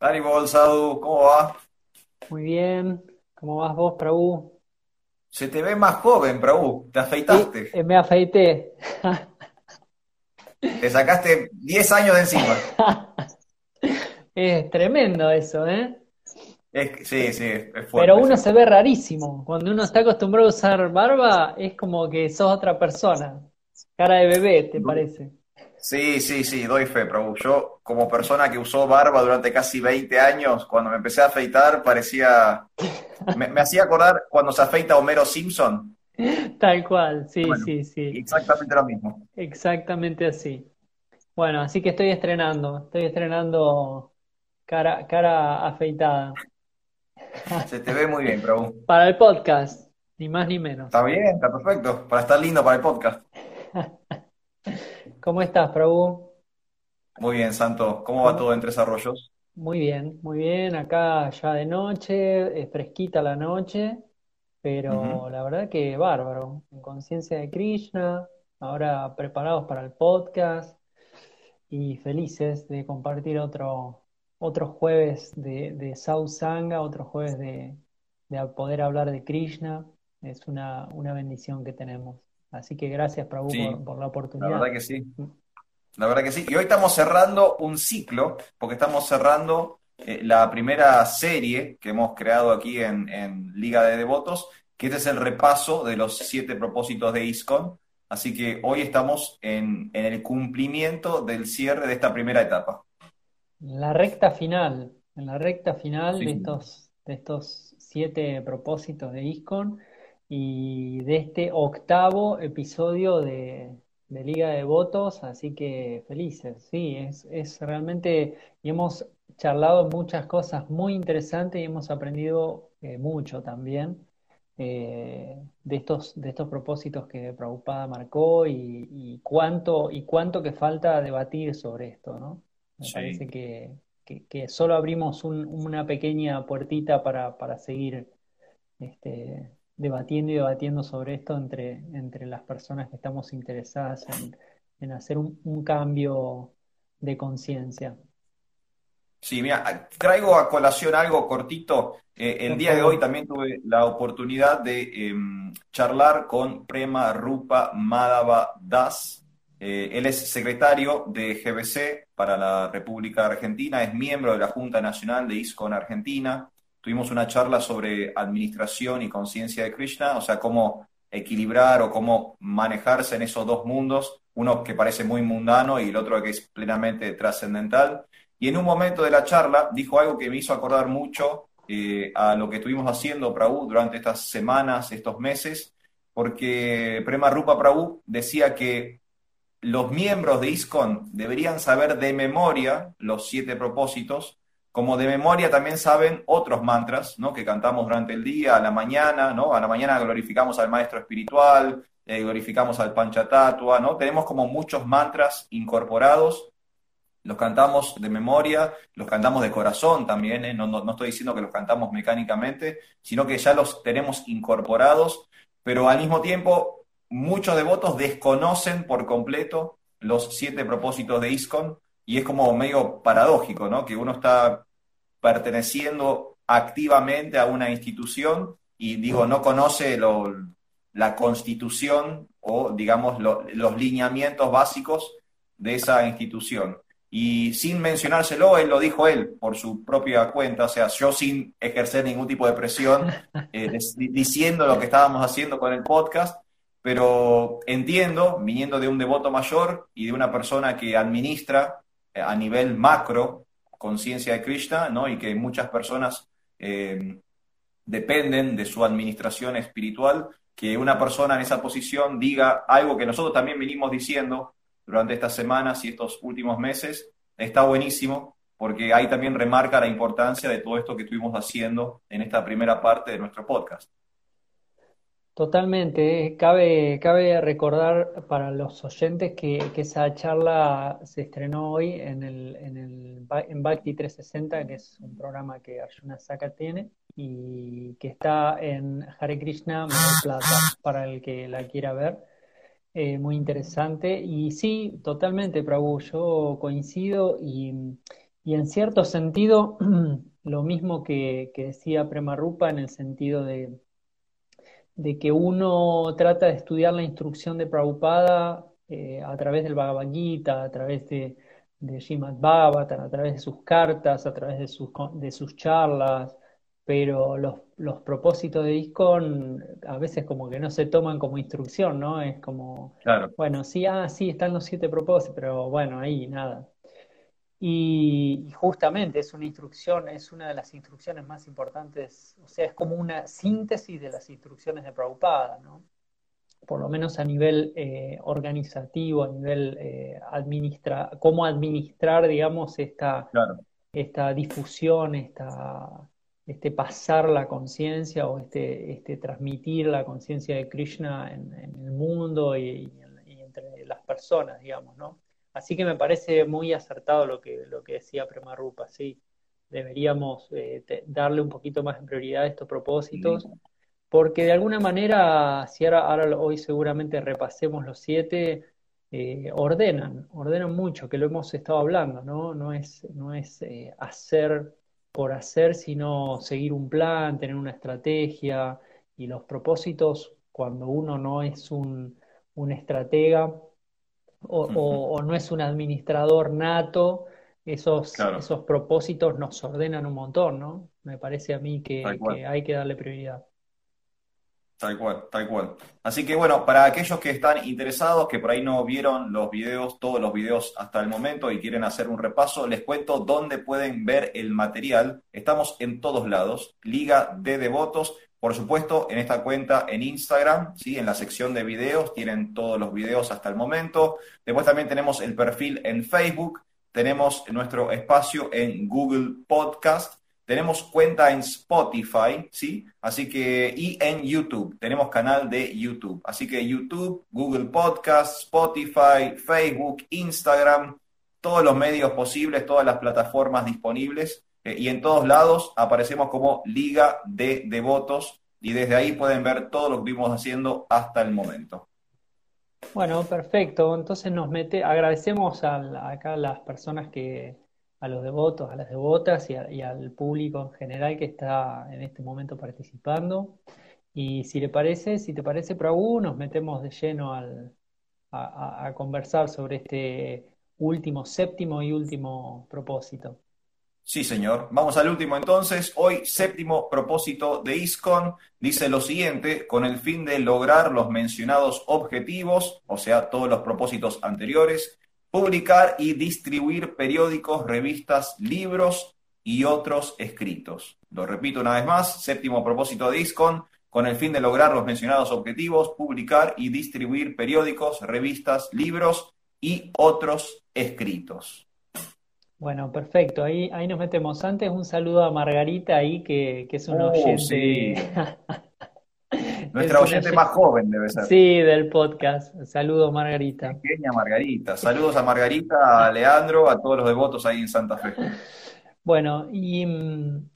Haribol, Sadu, ¿cómo va? Muy bien. ¿Cómo vas vos, Prabhu? Se te ve más joven, Prabhu. Te afeitaste. eh, me afeité. Te sacaste 10 años de encima. Es tremendo eso, ¿eh? Es sí, sí, es Pero fuerte. uno sí. se ve rarísimo. Cuando uno está acostumbrado a usar barba, es como que sos otra persona. Cara de bebé, ¿te parece? Sí, sí, sí, doy fe, Prabhu. Yo, como persona que usó barba durante casi 20 años, cuando me empecé a afeitar, parecía. Me, me hacía acordar cuando se afeita Homero Simpson. Tal cual, sí, Bueno, sí, sí. exactamente lo mismo. Exactamente así. Bueno, así que estoy estrenando. Estoy estrenando cara, cara afeitada. Se te ve muy bien, Prabhu. Para el podcast, ni más ni menos. Está bien, está perfecto. Para estar lindo para el podcast. ¿Cómo estás, Prabhu? Muy bien, Santo. ¿Cómo va todo en Tres Arroyos? Muy bien, muy bien. Acá ya de noche, es fresquita la noche, pero la verdad que bárbaro. En conciencia de Krishna, ahora preparados para el podcast y felices de compartir otro, otro jueves de, de Satsanga, otro jueves de, de poder hablar de Krishna. Es una, una bendición que tenemos. Así que gracias, Prabhu, Sí, por, por la la oportunidad. verdad que sí. La verdad que sí. Y hoy estamos cerrando un ciclo, porque estamos cerrando eh, la primera serie que hemos creado aquí en, en Liga de Devotos, que este es el repaso de los siete propósitos de ISKCON. Así que hoy estamos en, en el cumplimiento del cierre de esta primera etapa. La recta final, en la recta final Sí, de estos, de estos siete propósitos de ISKCON y de este octavo episodio de, de Liga de Votos, así que felices, sí, es, es realmente, y hemos charlado muchas cosas muy interesantes y hemos aprendido eh, mucho también eh, de estos, de estos propósitos que Prabhupada marcó y, y cuánto, y cuánto que falta debatir sobre esto, ¿no? Me parece Sí. que, que- que solo abrimos un- una pequeña puertita para, para seguir este, debatiendo y debatiendo sobre esto entre, entre las personas que estamos interesadas en, en hacer un, un cambio de conciencia. Sí, mira, traigo a colación algo cortito. Eh, el día de hoy también tuve la oportunidad de em, charlar con Prema Rupa Madhava Das. Eh, él es secretario de GBC para la República Argentina, es miembro de la Junta Nacional de ISKCON Argentina. Tuvimos una charla sobre administración y conciencia de Krishna, o sea, cómo equilibrar o cómo manejarse en esos dos mundos, uno que parece muy mundano y el otro que es plenamente trascendental. Y en un momento de la charla dijo algo que me hizo acordar mucho eh, a lo que estuvimos haciendo, Prabhu, durante estas semanas, estos meses, porque Prema Rupa Prabhu decía que los miembros de ISKCON deberían saber de memoria los siete propósitos, como de memoria también saben otros mantras, ¿no? que cantamos durante el día, a la mañana, ¿no? A la mañana glorificamos al maestro espiritual, eh, glorificamos al Panchatatua, ¿no? Tenemos como muchos mantras incorporados los cantamos de memoria, los cantamos de corazón también, ¿eh? No, no, no estoy diciendo que los cantamos mecánicamente, sino que ya los tenemos incorporados, pero al mismo tiempo muchos devotos desconocen por completo los siete propósitos de ISKCON y es como medio paradójico, ¿no? Que uno está perteneciendo activamente a una institución y digo, no conoce lo, la constitución o digamos lo, los lineamientos básicos de esa institución. Y sin mencionárselo, él lo dijo él por su propia cuenta, o sea, yo sin ejercer ningún tipo de presión, eh, diciendo lo que estábamos haciendo con el podcast, pero entiendo, viniendo de un devoto mayor y de una persona que administra a nivel macro conciencia de Krishna, ¿no? Y que muchas personas eh, dependen de su administración espiritual, que una persona en esa posición diga algo que nosotros también venimos diciendo durante estas semanas y estos últimos meses, está buenísimo, porque ahí también remarca la importancia de todo esto que estuvimos haciendo en esta primera parte de nuestro podcast. Totalmente. eh. Cabe, cabe recordar para los oyentes que, que esa charla se estrenó hoy en el, en el en Bhakti 360, que es un programa que Arjuna Saka tiene y que está en Hare Krishna Plata, para el que la quiera ver. eh, muy interesante. Y sí, totalmente, Prabhu, yo coincido y, en cierto sentido lo mismo que, decía Prema Rupa en el sentido de, de, que uno trata de estudiar la instrucción de Prabhupada eh, a través del Bhagavad Gita, a través de, de Srimad a través de sus cartas, a través de sus, de sus charlas, pero los, los propósitos de ISKCON a veces como que no se toman como instrucción, ¿no? Es como, bueno, sí, ah, sí, están los siete propósitos, pero bueno, ahí nada. Y, justamente es una instrucción, es una de las instrucciones más importantes, o sea, es como una síntesis de las instrucciones de Prabhupada, ¿no? Por lo menos a nivel eh, organizativo, a nivel eh, administra, cómo administrar, digamos, esta, esta difusión, esta este pasar la conciencia o este, este transmitir la conciencia de Krishna en, el mundo y, entre las personas, digamos, ¿no? Así que me parece muy acertado lo que, lo que decía Prema Rupa, sí. Deberíamos eh, darle un poquito más de prioridad a estos propósitos, porque de alguna manera, si ahora, ahora hoy seguramente repasemos los siete, eh, ordenan, ordenan mucho, que lo hemos estado hablando, ¿no? No es, no es eh, hacer por hacer, sino seguir un plan, tener una estrategia y los propósitos, cuando uno no es un, estratega o, no es un administrador nato, esos, esos propósitos nos ordenan un montón, ¿no? Me parece a mí que hay que darle prioridad. Tal cual, tal cual. Así que bueno, para aquellos que están interesados, que por ahí no vieron los videos, todos los videos hasta el momento y quieren hacer un repaso, les cuento dónde pueden ver el material. Estamos en todos lados. Liga de Devotos, por supuesto, en esta cuenta en Instagram, ¿sí? en la sección de videos, tienen todos los videos hasta el momento. Después también tenemos el perfil en Facebook, tenemos nuestro espacio en Google Podcast tenemos cuenta en Spotify, ¿sí? Así que, y en YouTube, tenemos canal de YouTube. Así que YouTube, Google Podcast, Spotify, Facebook, Instagram, todos los medios posibles, todas las plataformas disponibles. Eh, y en todos lados aparecemos como Liga de Devotos y desde ahí pueden ver todo lo que vimos haciendo hasta el momento. Bueno, perfecto. Entonces nos mete, agradecemos a, acá a las personas que, a los devotos, a las devotas y, al público en general que está en este momento participando. Y si le parece, si te parece, Prabhu, nos metemos de lleno al, a, conversar sobre este último, séptimo y último propósito. Sí, señor. Vamos al último entonces. Hoy, séptimo propósito de ISCON dice lo siguiente, con el fin de lograr los mencionados objetivos, o sea, todos los propósitos anteriores, publicar y distribuir periódicos, revistas, libros y otros escritos. Lo repito una vez más, séptimo propósito de ISCON, con el fin de lograr los mencionados objetivos, publicar y distribuir periódicos, revistas, libros y otros escritos. Bueno, perfecto. Ahí, ahí nos metemos. Antes un saludo a Margarita ahí, que, es un oh, oyente. Nuestra oyente más joven debe ser. Sí, del podcast. Saludos, Margarita. Pequeña Margarita. Saludos a Margarita, a Leandro, a todos los devotos ahí en Santa Fe. Bueno, y mm,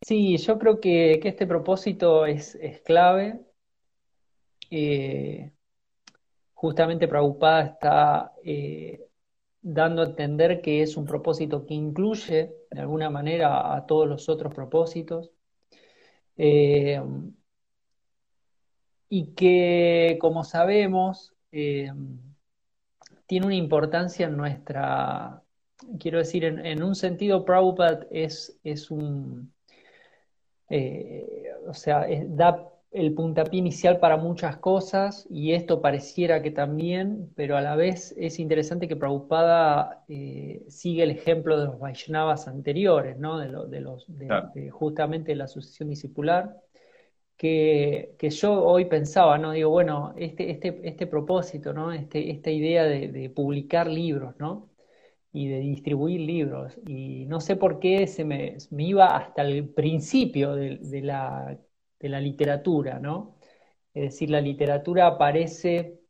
sí, yo creo que, este propósito es, clave. Eh, justamente Prabhupada está eh, dando a entender que es un propósito que incluye de alguna manera a todos los otros propósitos. Eh, y que, como sabemos, eh, tiene una importancia en nuestra, quiero decir, en, un sentido, Prabhupada es, es un, eh, o sea, da el puntapié inicial para muchas cosas y esto pareciera que también, pero a la vez es interesante que Prabhupada eh, sigue el ejemplo de los Vaishnavas anteriores, ¿no? de, de los, de, justamente la sucesión discipular que, yo hoy pensaba, ¿no? Digo, bueno, este, este, este propósito, ¿no? Este, esta idea de, publicar libros, ¿no? Y de distribuir libros. Y no sé por qué se me, iba hasta el principio de, la, de la literatura, ¿no? Es decir, la literatura aparece,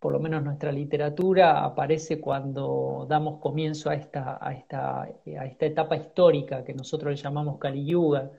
por lo menos nuestra literatura aparece cuando damos comienzo a esta, a esta, a esta etapa histórica que nosotros le llamamos Kali Yuga,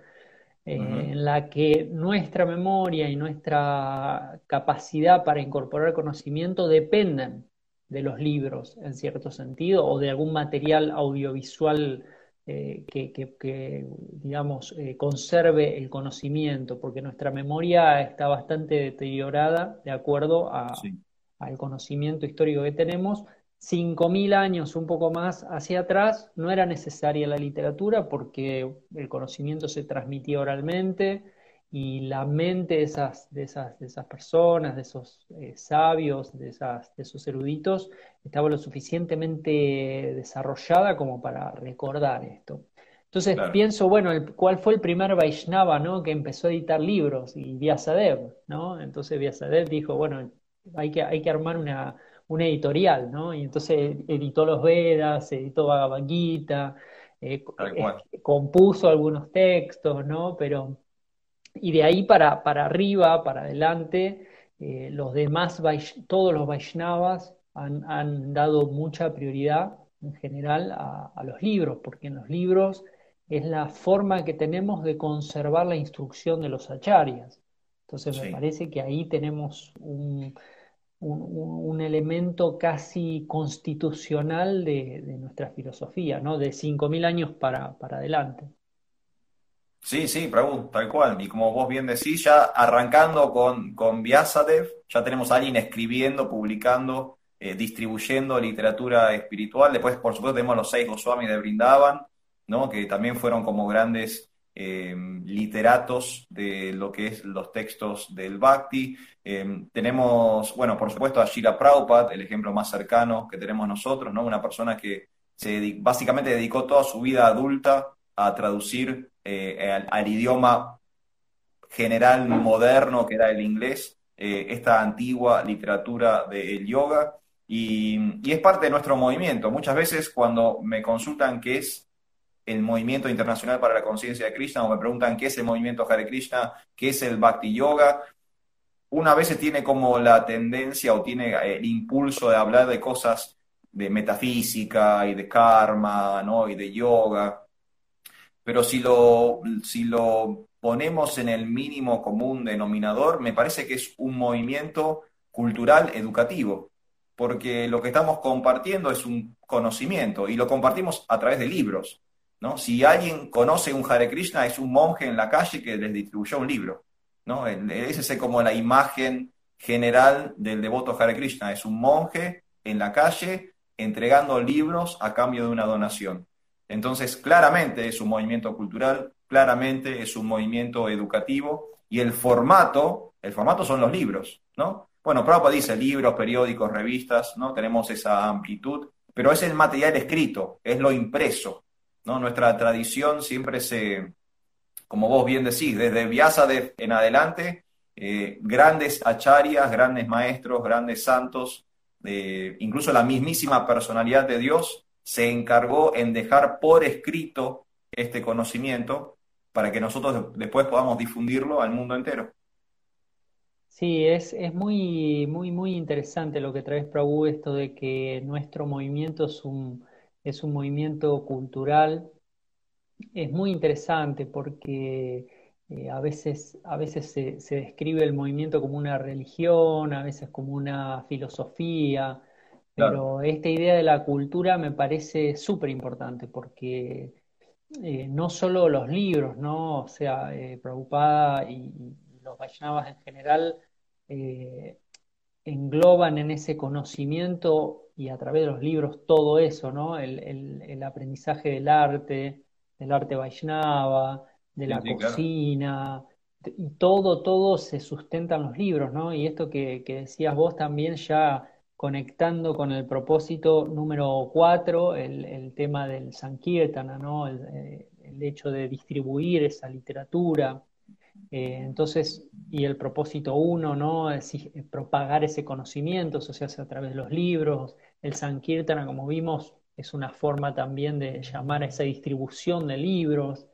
eh, en la que nuestra memoria y nuestra capacidad para incorporar conocimiento dependen de los libros, en cierto sentido, o de algún material audiovisual eh, que, digamos, eh, conserve el conocimiento, porque nuestra memoria está bastante deteriorada de acuerdo al conocimiento histórico que tenemos, 5.000 años, un poco más hacia atrás, no era necesaria la literatura porque el conocimiento se transmitía oralmente y la mente de esas, de esas, de esas personas, de esos eh, sabios, de, esas, de esos eruditos, estaba lo suficientemente desarrollada como para recordar esto. Entonces pienso, bueno, ¿cuál fue el primer Vaishnava ¿no? que empezó a editar libros? Y Vyasadev, ¿no? Entonces Vyasadev dijo, bueno, hay que, hay que armar una una editorial, ¿no? Y entonces editó los Vedas, editó Bhagavad Gita, eh, eh, compuso algunos textos, ¿no? Pero, y de ahí para, para arriba, para adelante, eh, los demás, todos los Vaishnavas han, dado mucha prioridad en general a, los libros, porque en los libros es la forma que tenemos de conservar la instrucción de los acharyas. Entonces me parece que ahí tenemos un, un, elemento casi constitucional de, nuestra filosofía, ¿no? De 5.000 años para, para adelante. Sí, sí, Prabhu, tal cual. Y como vos bien decís, ya arrancando con, con Vyasadev, ya tenemos a alguien escribiendo, publicando, eh, distribuyendo literatura espiritual. Después, por supuesto, tenemos los seis Goswami de Brindavan, ¿no? que también fueron como grandes eh, literatos de lo que es los textos del Bhakti. Eh, tenemos, bueno, por supuesto a Shira Prabhupada, el ejemplo más cercano que tenemos nosotros, ¿no? Una persona que se básicamente dedicó toda su vida adulta a traducir eh, al, idioma general moderno que era el inglés, esta antigua literatura del yoga. Y, es parte de nuestro movimiento. Muchas veces cuando me consultan qué es el movimiento internacional para la conciencia de Krishna o me preguntan qué es el movimiento Hare Krishna, qué es el Bhakti Yoga, una vez tiene como la tendencia o tiene eh, el impulso de hablar de cosas de metafísica y de karma, ¿no? Y de yoga. Pero si lo, si lo ponemos en el mínimo común denominador, me parece que es un movimiento cultural educativo, porque lo que estamos compartiendo es un conocimiento y lo compartimos a través de libros. ¿no? Si alguien conoce un Hare Krishna, es un monje en la calle que les distribuyó un libro. ¿no? Esa es como la imagen general del devoto Hare Krishna. Es un monje en la calle entregando libros a cambio de una donación. Entonces, claramente es un movimiento cultural, claramente es un movimiento educativo y el formato, el formato son los libros, ¿no? Bueno, Prabhupada dice libros, periódicos, revistas, ¿no? Tenemos esa amplitud, pero es el material escrito, es lo impreso, ¿no? Nuestra tradición siempre se, como vos bien decís, desde Vyasadev en adelante, eh, grandes acharias, grandes maestros, grandes santos, eh, incluso la mismísima personalidad de Dios se encargó en dejar por escrito este conocimiento para que nosotros después podamos difundirlo al mundo entero. Sí, es, es muy, muy, muy interesante lo que traes, Prabhu, esto de que nuestro movimiento es un, es un movimiento cultural. Es muy interesante porque eh, a veces, a veces se, describe el movimiento como una religión, a veces como una filosofía, pero esta idea de la cultura me parece súper importante porque eh, no solo los libros, ¿no? O sea, eh, Prabhupada y, los Vaishnavas en general engloban en ese conocimiento y a través de los libros todo eso, ¿no? El, aprendizaje del arte, del arte Vaishnava, de la cocina, y todo, todo se sustenta en los libros, ¿no? Y esto que, decías vos también ya conectando con el propósito número cuatro, el, tema del Sankirtana, ¿no? Eh, el hecho de distribuir esa literatura, eh, entonces, y el propósito uno, ¿no? Es, propagar ese conocimiento, eso se hace a través de los libros. El Sankirtana, como vimos, es una forma también de llamar a esa distribución de libros.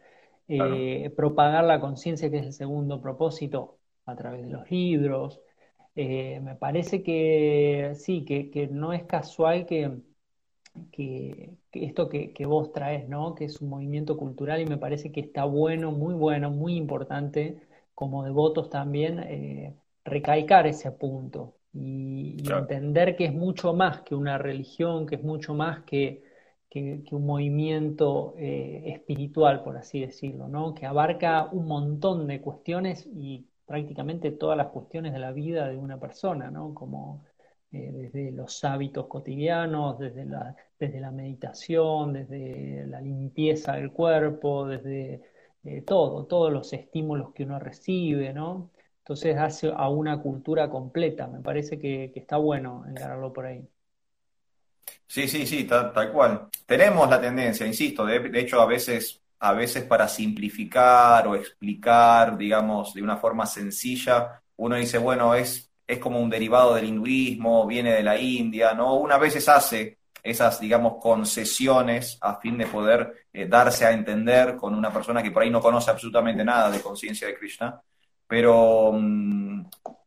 Eh, propagar la conciencia, que es el segundo propósito, a través de los libros. Eh, me parece que sí, que, no es casual que, que, esto que, vos traes, ¿no? Que es un movimiento cultural y me parece que está bueno, muy bueno, muy importante como devotos también eh, recalcar ese punto y, entender que es mucho más que una religión, que es mucho más que, un movimiento eh, espiritual, por así decirlo, ¿no? Que abarca un montón de cuestiones y prácticamente todas las cuestiones de la vida de una persona, ¿no? Como eh, desde los hábitos cotidianos, desde la, desde la meditación, desde la limpieza del cuerpo, desde eh, todo, todos los estímulos que uno recibe, ¿no? Entonces hace a una cultura completa. Me parece que, está bueno encararlo por ahí. Sí, sí, sí, tal, cual. Tenemos la tendencia, insisto, de, hecho a veces, a veces para simplificar o explicar, digamos, de una forma sencilla, uno dice, bueno, es es como un derivado del hinduismo, viene de la India, ¿no? Una veces hace esas, digamos, concesiones a fin de poder eh, darse a entender con una persona que por ahí no conoce absolutamente nada de conciencia de Krishna, pero mm,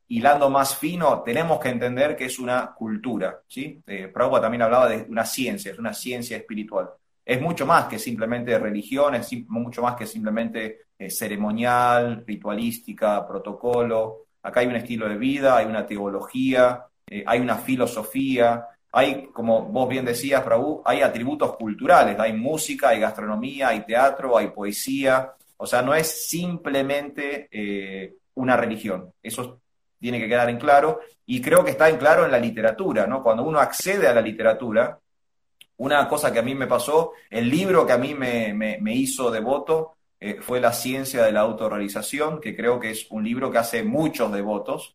hilando más fino, tenemos que entender que es una cultura, ¿sí? Eh, Prabhupada también hablaba de una ciencia, es una ciencia espiritual. Es mucho más que simplemente religión, es mucho más que simplemente eh, ceremonial, ritualística, protocolo. Acá hay un estilo de vida, hay una teología, eh, hay una filosofía, hay, como vos bien decías, Prabhu, hay atributos culturales, hay música, hay gastronomía, hay teatro, hay poesía. O sea, no es simplemente eh, una religión. Eso tiene que quedar en claro. Y creo que está en claro en la literatura, ¿no? Cuando uno accede a la literatura, una cosa que a mí me pasó, el libro que a mí me, me hizo devoto eh, fue La ciencia de la autorrealización, que creo que es un libro que hace muchos devotos.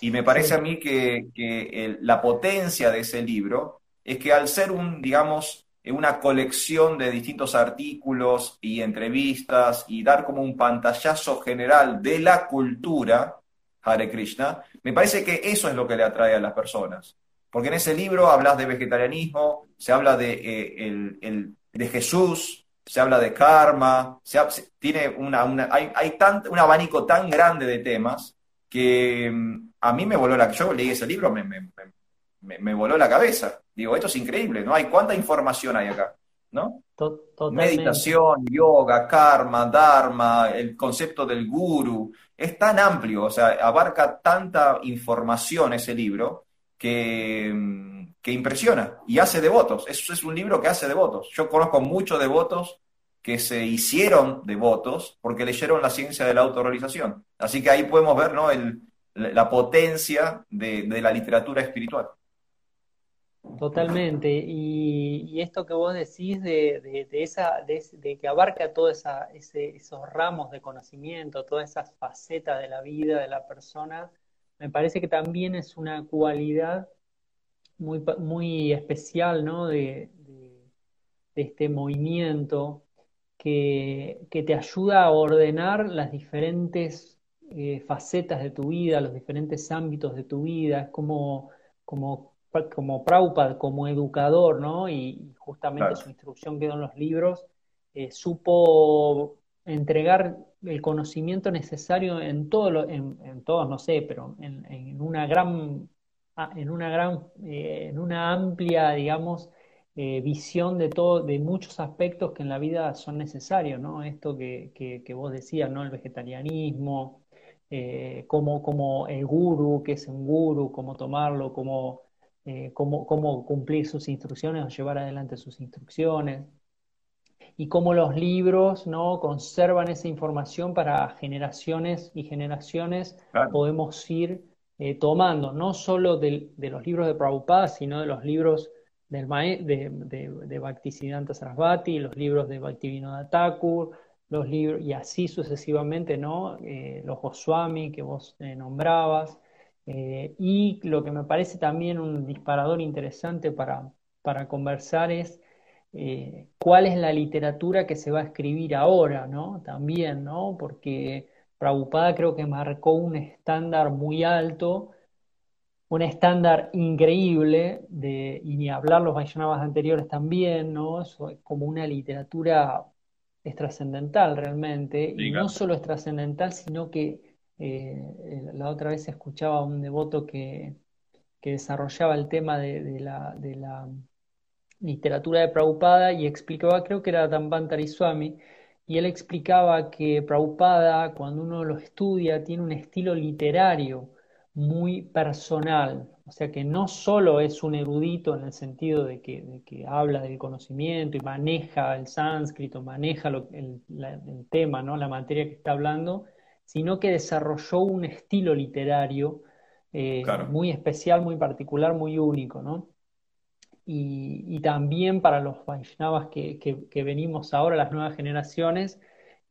Y me parece a mí que, la potencia de ese libro es que al ser un, digamos, una colección de distintos artículos y entrevistas y dar como un pantallazo general de la cultura, Hare Krishna, me parece que eso es lo que le atrae a las personas. Porque en ese libro hablas de vegetarianismo, se habla de, eh, el, de Jesús, se habla de karma, se, tiene una, hay, hay un abanico tan grande de temas que mm, a mí me voló la yo leí ese libro, me, me, me, voló la cabeza. Digo, esto es increíble, ¿no? Hay cuánta información hay acá, ¿no? Meditación, yoga, karma, dharma, el concepto del guru, es tan amplio, o sea, abarca tanta información ese libro que impresiona y hace devotos. Eso es un libro que hace devotos. Yo conozco muchos devotos que se hicieron devotos porque leyeron la ciencia de la autorrealización. Así que ahí podemos ver ¿no? El, la potencia de, la literatura espiritual. Totalmente. Y, esto que vos decís de, esa, de, que abarca todos esos ramos de conocimiento, todas esas facetas de la vida de la persona, me parece que también es una cualidad muy, muy especial ¿no? de, este movimiento que, te ayuda a ordenar las diferentes eh, facetas de tu vida, los diferentes ámbitos de tu vida. Es como, como, como Prabhupada, como educador, ¿no? Y, justamente su instrucción quedó en los libros, eh, supo entregar el conocimiento necesario en, todo en, todos, no sé, pero en, en una gran Ah, en una gran, eh, en una amplia, digamos, eh, visión de todo, de muchos aspectos que en la vida son necesarios, ¿no? Esto que, que, vos decías, ¿no? El vegetarianismo, eh, como, como el guru, que es un guru, cómo tomarlo, cómo, cómo, cómo cumplir sus instrucciones o llevar adelante sus instrucciones y cómo los libros ¿no? conservan esa información para generaciones y generaciones podemos ir eh, tomando no solo de, los libros de Prabhupada, sino de los libros del de, de, de Bhaktisiddhanta Sarasvati, los libros de Bhaktivinoda Thakur, los libros, y así sucesivamente, ¿no? Eh, los Goswami que vos eh, nombrabas. y lo que me parece también un disparador interesante para, para conversar es cuál es la literatura que se va a escribir ahora, ¿no? También, ¿no? Porque Prabhupada creo que marcó un estándar muy alto, un estándar increíble, de, y ni hablar los Vaishnavas anteriores también, ¿no? es como una literatura es trascendental realmente, y no solo es trascendental, sino que eh, la otra vez escuchaba a un devoto que, desarrollaba el tema de, la, de, la, literatura de Prabhupada y explicaba, creo que era Dambantari Swami, y él explicaba que Prabhupada, cuando uno lo estudia, tiene un estilo literario muy personal, o sea que no solo es un erudito en el sentido de que, habla del conocimiento y maneja el sánscrito, maneja el, tema, ¿no? la materia que está hablando, sino que desarrolló un estilo literario eh, muy especial, muy particular, muy único, ¿no? Y, también para los Vaishnavas que, venimos ahora, las nuevas generaciones,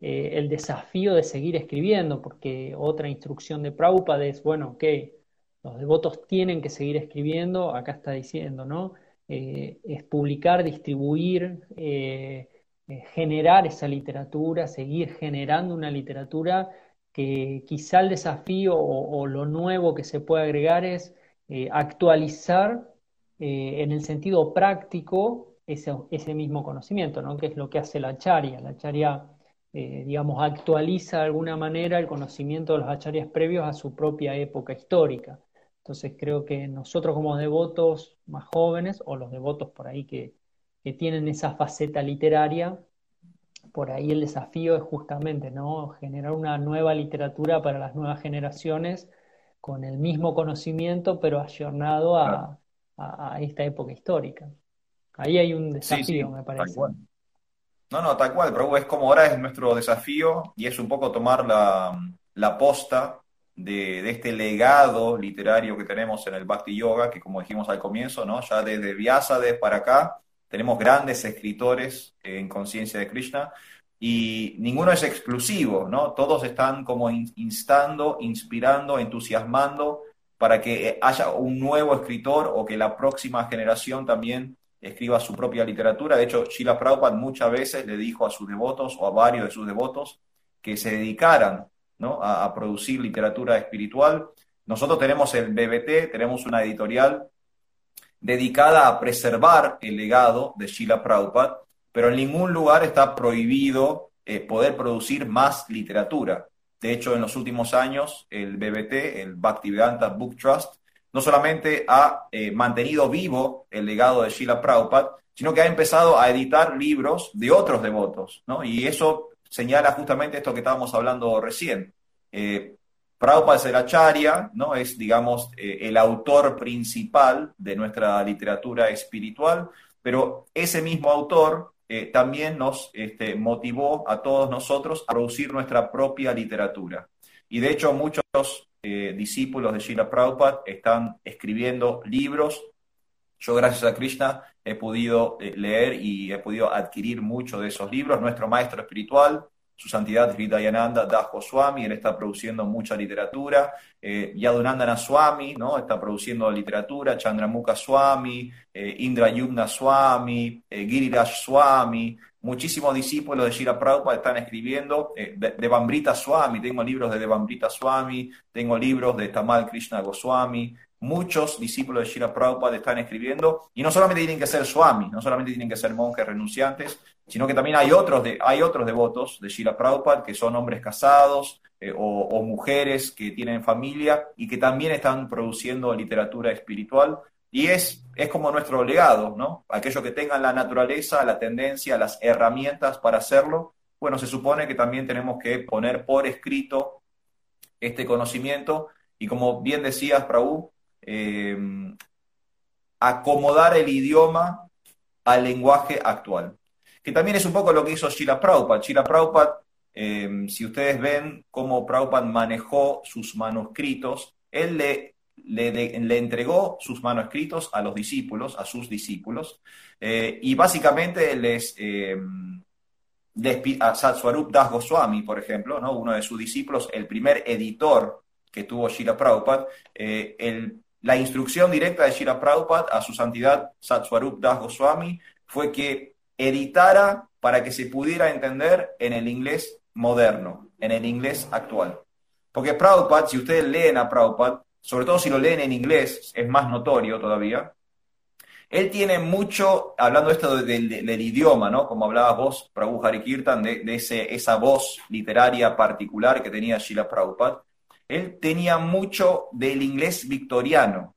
eh, el desafío de seguir escribiendo, porque otra instrucción de Prabhupada es, bueno, ok, los devotos tienen que seguir escribiendo, acá está diciendo, ¿no? Eh, es publicar, distribuir, eh, generar esa literatura, seguir generando una literatura que quizá el desafío o lo nuevo que se puede agregar es actualizar eh, en el sentido práctico ese, ese, mismo conocimiento, ¿no? que es lo que hace la charia. La charia, eh, digamos, actualiza de alguna manera el conocimiento de los acharyas previos a su propia época histórica. Entonces creo que nosotros como devotos más jóvenes, o los devotos por ahí que, que tienen esa faceta literaria, por ahí el desafío es justamente ¿no? generar una nueva literatura para las nuevas generaciones con el mismo conocimiento, pero ayornado a, a, esta época histórica. Ahí hay un desafío, me parece. No, no, tal cual, pero es como ahora es nuestro desafío y es un poco tomar la, la posta de, este legado literario que tenemos en el Bhakti Yoga, que como dijimos al comienzo, ¿no? ya desde Vyasade para acá tenemos grandes escritores en conciencia de Krishna y ninguno es exclusivo, ¿no? Todos están como instando, inspirando, entusiasmando para que eh, haya un nuevo escritor o que la próxima generación también escriba su propia literatura. De hecho, Sheila Prabhupada muchas veces le dijo a sus devotos o a varios de sus devotos que se dedicaran ¿no? a, producir literatura espiritual. Nosotros tenemos el BBT, tenemos una editorial dedicada a preservar el legado de Sheila Prabhupada, pero en ningún lugar está prohibido eh, poder producir más literatura. De hecho, en los últimos años, el BBT, el Bhaktivedanta Book Trust, no solamente ha eh, mantenido vivo el legado de Sheila Prabhupada, sino que ha empezado a editar libros de otros devotos, ¿no? Y eso señala justamente esto que estábamos hablando recién. Eh, Prabhupada es ¿no? Es, digamos, eh, el autor principal de nuestra literatura espiritual, pero ese mismo autor eh, también nos este, motivó a todos nosotros a producir nuestra propia literatura. Y de hecho muchos eh, discípulos de Srila Prabhupada están escribiendo libros. Yo gracias a Krishna he podido eh, leer y he podido adquirir muchos de esos libros. Nuestro maestro espiritual, su santidad Hridayananda Das Goswami, él está produciendo mucha literatura. Eh, Yadunandana Swami, ¿no? Está produciendo literatura. Chandramukha Swami, eh, Indra Yugna Swami, eh, Giriraj Swami. Muchísimos discípulos de Shira Prabhupada están escribiendo. Eh, Swami, tengo libros de Devambrita Swami, tengo libros de Tamal Krishna Goswami muchos discípulos de Shira Prabhupada están escribiendo, y no solamente tienen que ser Swami, no solamente tienen que ser monjes renunciantes, sino que también hay otros, hay otros devotos de Shira Prabhupada que son hombres casados eh, o, mujeres que tienen familia y que también están produciendo literatura espiritual. Y es, es como nuestro legado, ¿no? Aquellos que tengan la naturaleza, la tendencia, las herramientas para hacerlo, bueno, se supone que también tenemos que poner por escrito este conocimiento y como bien decías, Prabhu, eh, acomodar el idioma al lenguaje actual. Que también es un poco lo que hizo Sheila Prabhupada. Sheila Prabhupada, eh, si ustedes ven cómo Prabhupada manejó sus manuscritos, él le, entregó sus manuscritos a los discípulos, a sus discípulos, eh, y básicamente les... a Satswarup Das Goswami, por ejemplo, ¿no? uno de sus discípulos, el primer editor que tuvo Sheila Prabhupada, el la instrucción directa de Shira Prabhupada a su santidad Satswarup Das Goswami fue que editara para que se pudiera entender en el inglés moderno, en el inglés actual. Porque Prabhupada, si ustedes leen a Prabhupada, sobre todo si lo leen en inglés, es más notorio todavía, él tiene mucho, hablando esto del, idioma, ¿no? Como hablabas vos, Prabhu Harikirtan, de, de ese, esa voz literaria particular que tenía Shila Prabhupada, él tenía mucho del inglés victoriano,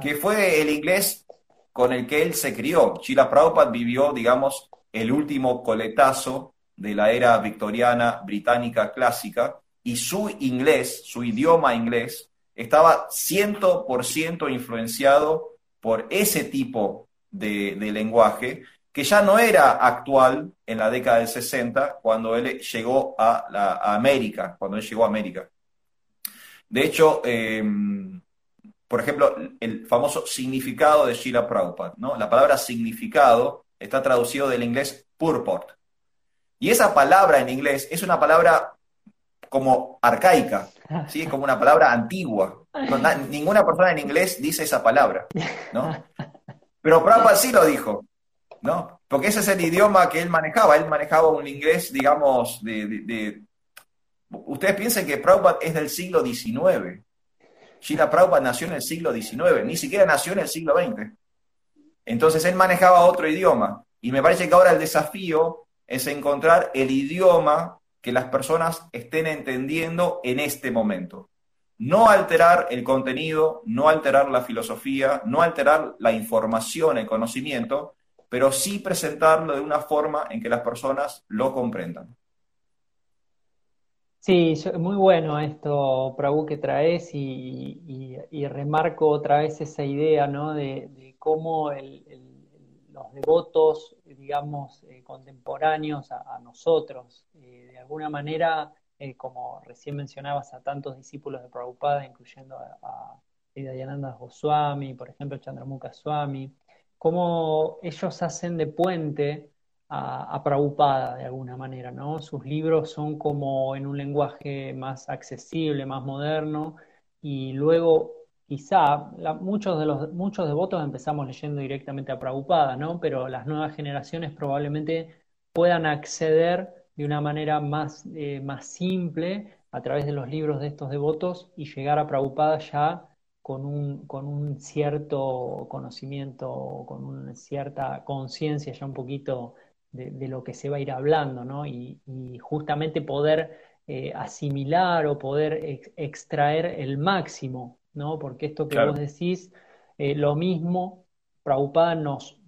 que fue el inglés con el que él se crió. Chila Prabhupada vivió, digamos, el último coletazo de la era victoriana británica clásica y su inglés, su idioma inglés, estaba 100% influenciado por ese tipo de, lenguaje que ya no era actual en la década del 60 cuando él llegó a, América, cuando él llegó a América. De hecho, em, por ejemplo, el famoso significado de Sheila Prabhupada, ¿no? La palabra significado está traducido del inglés purport. Y esa palabra en inglés es una palabra como arcaica, ¿sí? como una palabra antigua. ninguna persona en inglés dice esa palabra, ¿no? Pero Prabhupada sí lo dijo, ¿no? Porque ese es el idioma que él manejaba. Él manejaba un inglés, digamos, de... Ustedes piensen que Prabhupada es del siglo XIX. Sheila Prabhupada nació en el siglo XIX, ni siquiera nació en el siglo XX. Entonces él manejaba otro idioma. Y me parece que ahora el desafío es encontrar el idioma que las personas estén entendiendo en este momento. No alterar el contenido, no alterar la filosofía, no alterar la información, el conocimiento, pero sí presentarlo de una forma en que las personas lo comprendan. Sí, muy bueno esto, Prabhu, que traes y, remarco otra vez esa idea ¿no? de, cómo los devotos, digamos, eh, contemporáneos a, nosotros, eh, de alguna manera, eh, como recién mencionabas a tantos discípulos de Prabhupada, incluyendo a, a Dayananda Goswami, por ejemplo, Chandramukha Swami, cómo ellos hacen de puente a, a, Prabhupada de alguna manera, ¿no? Sus libros son como en un lenguaje más accesible, más moderno, y luego quizá muchos de los muchos devotos empezamos leyendo directamente a Prabhupada, ¿no? Pero las nuevas generaciones probablemente puedan acceder de una manera más, eh, más simple a través de los libros de estos devotos y llegar a Prabhupada ya con un, con un cierto conocimiento, con una cierta conciencia ya un poquito de, lo que se va a ir hablando, ¿no? Y, justamente poder eh, asimilar o poder extraer el máximo, ¿no? Porque esto que vos decís, eh, lo mismo, Prabhupada nos,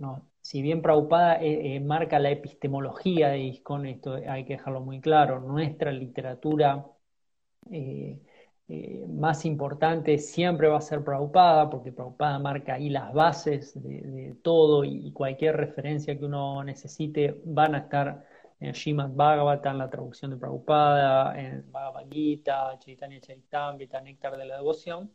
si bien Prabhupada eh, marca la epistemología de ISKCON, esto hay que dejarlo muy claro, nuestra literatura eh, más importante siempre va a ser Prabhupada, porque Prabhupada marca ahí las bases de, todo y, cualquier referencia que uno necesite van a estar en Srimad Bhagavata, en la traducción de Prabhupada, en Bhagavad Gita, Chaitanya Charitamrita, Néctar de la Devoción.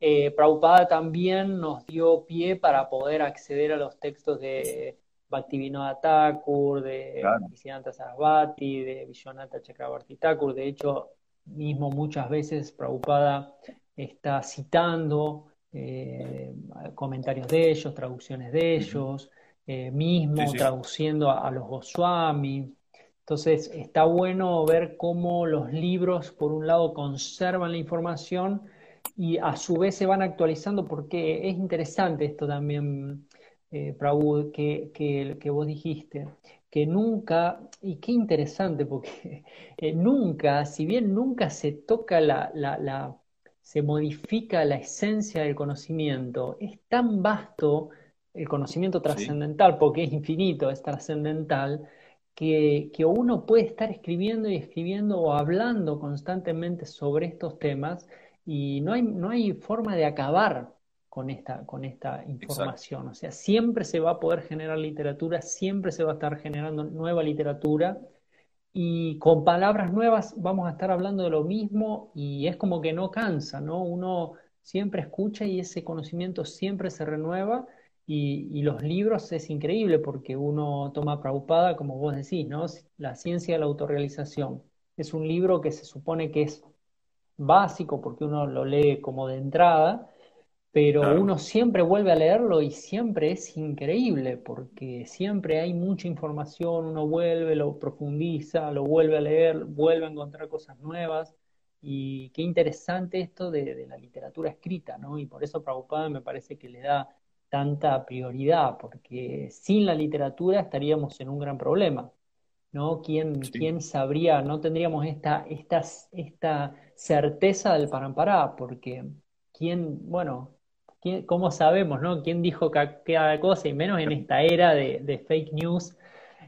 Eh, Prabhupada también nos dio pie para poder acceder a los textos de Bhaktivinoda Thakur, de claro. Sarasvati, de Vishwanatha Chakrabarti Thakur. De hecho, mismo muchas veces Prabhupada está citando eh, comentarios de ellos, traducciones de ellos, eh, mismo traduciendo a, los Goswami. Entonces está bueno ver cómo los libros, por un lado, conservan la información y a su vez se van actualizando porque es interesante esto también, eh, Prabhu, que, que vos dijiste que nunca, y qué interesante, porque eh, nunca, si bien nunca se toca la, la, se modifica la esencia del conocimiento, es tan vasto el conocimiento trascendental, porque es infinito, es trascendental, que, que, uno puede estar escribiendo y escribiendo o hablando constantemente sobre estos temas y no hay, no hay forma de acabar con esta, con esta información. O sea, siempre se va a poder generar literatura, siempre se va a estar generando nueva literatura y con palabras nuevas vamos a estar hablando de lo mismo y es como que no cansa, ¿no? Uno siempre escucha y ese conocimiento siempre se renueva y, los libros es increíble porque uno toma Prabhupada, como vos decís, ¿no? La ciencia de la autorrealización. Es un libro que se supone que es básico porque uno lo lee como de entrada, pero uno siempre vuelve a leerlo y siempre es increíble porque siempre hay mucha información, uno vuelve, lo profundiza, lo vuelve a leer, vuelve a encontrar cosas nuevas. Y qué interesante esto de, la literatura escrita, ¿no? Y por eso Prabhupada me parece que le da tanta prioridad, porque sin la literatura estaríamos en un gran problema, ¿no? ¿Quién, ¿quién sabría, no tendríamos esta, esta, esta certeza del parampará, porque quién, bueno, ¿cómo sabemos, no? ¿Quién dijo cada cosa? Y menos en esta era de, fake news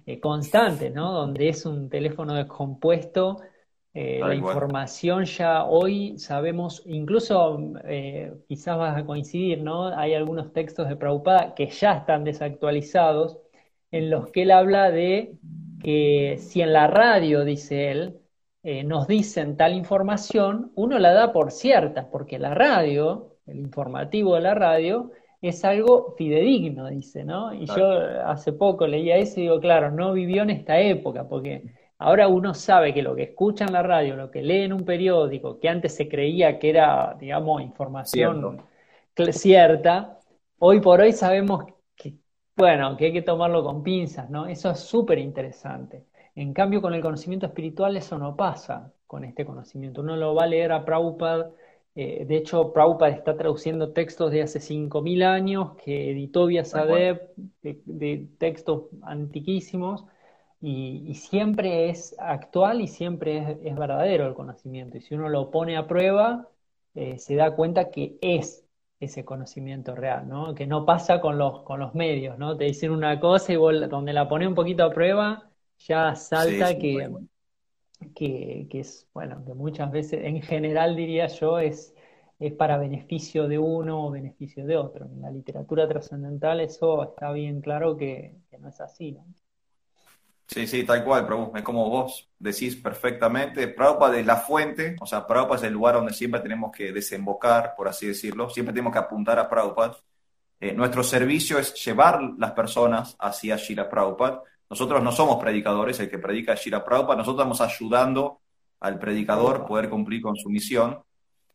eh, constante, ¿no? Donde es un teléfono descompuesto. Eh, la información ya hoy sabemos, incluso eh, quizás vas a coincidir, ¿no? Hay algunos textos de Prabhupada que ya están desactualizados, en los que él habla de que si en la radio, dice él, nos dicen tal información, uno la da por cierta, porque la radio, el informativo de la radio, es algo fidedigno, dice, ¿no? Y yo hace poco leía eso y digo, claro, no vivió en esta época, porque ahora uno sabe que lo que escucha en la radio, lo que lee en un periódico, que antes se creía que era, digamos, información cierta, hoy por hoy sabemos que, bueno, que hay que tomarlo con pinzas, ¿no? Eso es súper interesante. En cambio, con el conocimiento espiritual eso no pasa con este conocimiento. Uno lo va a leer a Prabhupada eh, de hecho, Prabhupada está traduciendo textos de hace 5.000 años que editó Vyasadeva, de, de textos antiquísimos, y, siempre es actual y siempre es, verdadero el conocimiento. Y si uno lo pone a prueba, eh, se da cuenta que es ese conocimiento real, ¿no? Que no pasa con los, con los medios, ¿no? Te dicen una cosa y donde la pone un poquito a prueba, ya salta que que, es, bueno, que muchas veces, en general diría yo, es, es para beneficio de uno o beneficio de otro. En la literatura trascendental eso está bien claro que, no es así, ¿no? Sí, sí, tal cual, Prabhu. Es como vos decís perfectamente. Prabhupada es la fuente, o sea, Prabhupada es el lugar donde siempre tenemos que desembocar, por así decirlo. Siempre tenemos que apuntar a Prabhupada. Eh, nuestro servicio es llevar las personas hacia Shira Prabhupada nosotros no somos predicadores, el que predica es Shira Prabhupada, nosotros estamos ayudando al predicador a poder cumplir con su misión.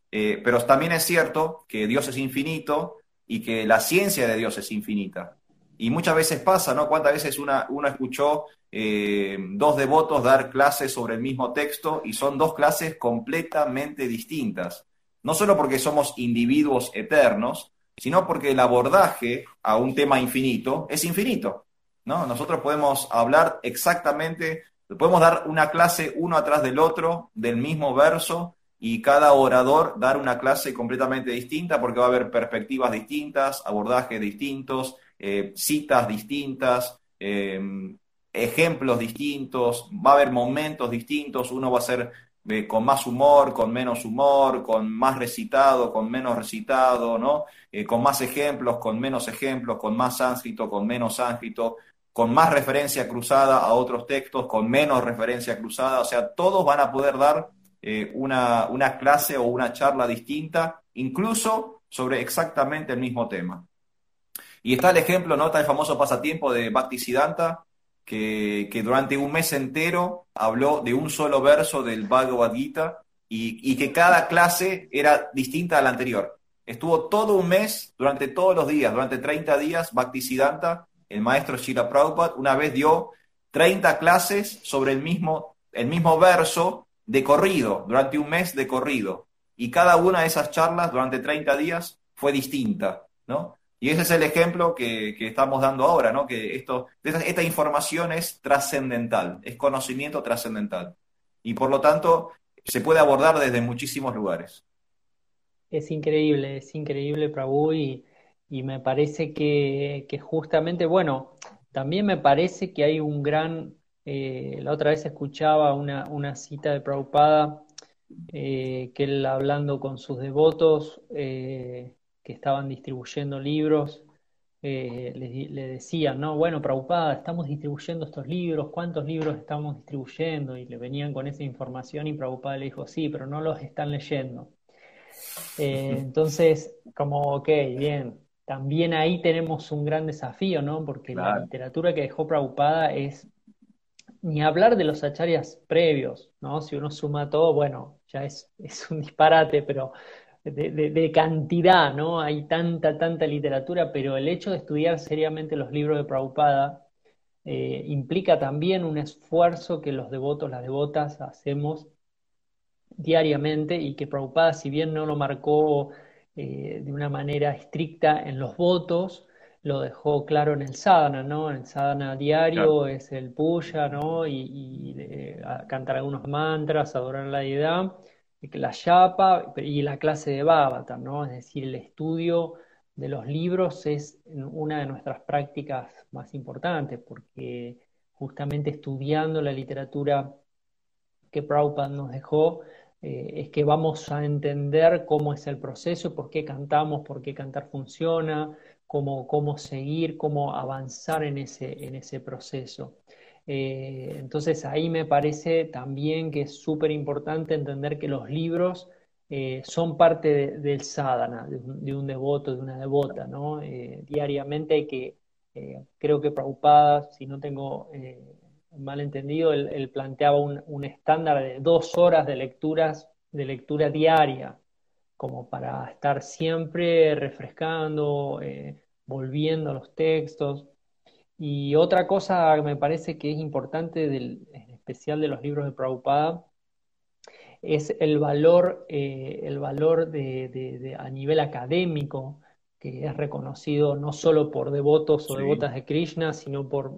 Eh, pero también es cierto que Dios es infinito y que la ciencia de Dios es infinita. Y muchas veces pasa, ¿no? ¿Cuántas veces una, escuchó eh, dos devotos dar clases sobre el mismo texto y son dos clases completamente distintas? No solo porque somos individuos eternos, sino porque el abordaje a un tema infinito es infinito. ¿No? Nosotros podemos hablar exactamente, podemos dar una clase uno atrás del otro, del mismo verso, y cada orador dar una clase completamente distinta porque va a haber perspectivas distintas, abordajes distintos, eh, citas distintas, em, ejemplos distintos, va a haber momentos distintos, uno va a ser eh, con más humor, con menos humor, con más recitado, con menos recitado, ¿no? Eh, con más ejemplos, con menos ejemplos, con más sánscrito, con menos sánscrito con más referencia cruzada a otros textos, con menos referencia cruzada, o sea, todos van a poder dar eh, una, una, clase o una charla distinta, incluso sobre exactamente el mismo tema. Y está el ejemplo, ¿no? Está el famoso pasatiempo de Bhaktisiddhanta, que, que durante un mes entero habló de un solo verso del Bhagavad Gita y, y que cada clase era distinta a la anterior. Estuvo todo un mes, durante todos los días, durante 30 días, Bhaktisiddhanta el maestro Shira Prabhupada una vez dio 30 clases sobre el mismo, el mismo verso de corrido, durante un mes de corrido. Y cada una de esas charlas durante 30 días fue distinta, ¿no? Y ese es el ejemplo que, estamos dando ahora, ¿no? Que esto, esta información es trascendental, es conocimiento trascendental. Y por lo tanto, se puede abordar desde muchísimos lugares. Es increíble, es increíble, Prabhu, y y me parece que, justamente, bueno, también me parece que hay un gran, eh, la otra vez escuchaba una, cita de Prabhupada, eh, que él hablando con sus devotos eh, que estaban distribuyendo libros, le, le, decían, no, bueno, Prabhupada, estamos distribuyendo estos libros, ¿cuántos libros estamos distribuyendo? Y le venían con esa información y Prabhupada le dijo, sí, pero no los están leyendo. entonces, como, ok, bien, también ahí tenemos un gran desafío, ¿no? Porque la literatura que dejó Prabhupada es ni hablar de los acharyas previos, ¿no? Si uno suma todo, bueno, ya es, es un disparate, pero de, cantidad, ¿no? Hay tanta, tanta literatura, pero el hecho de estudiar seriamente los libros de Prabhupada eh, implica también un esfuerzo que los devotos, las devotas hacemos diariamente y que Prabhupada, si bien no lo marcó eh, de una manera estricta en los votos, lo dejó claro en el sadhana, ¿no? En el sadhana diario es el puya, ¿no? Y, cantar algunos mantras, adorar la deidad, la yapa y la clase de Bhavata, ¿no? Es decir, el estudio los libros es una de nuestras prácticas más importantes, porque justamente estudiando la literatura que Prabhupada nos dejó, eh, es que vamos a entender cómo es el proceso, por qué cantamos, por qué cantar funciona, cómo, cómo seguir, cómo avanzar en ese, en ese proceso. Eh, entonces ahí me parece también que es súper importante entender que los libros eh, son parte del sadhana, de un, devoto, de una devota, ¿no? diariamente hay que, creo que Prabhupada, si no tengo malentendido, él, planteaba un, estándar de dos horas de lecturas, de lectura diaria, como para estar siempre refrescando, eh, volviendo a los textos. Y otra cosa que me parece que es importante, en especial de los libros de Prabhupada, es el valor, eh, el valor de, a nivel académico que es reconocido no solo por devotos o devotas de Krishna, sino por,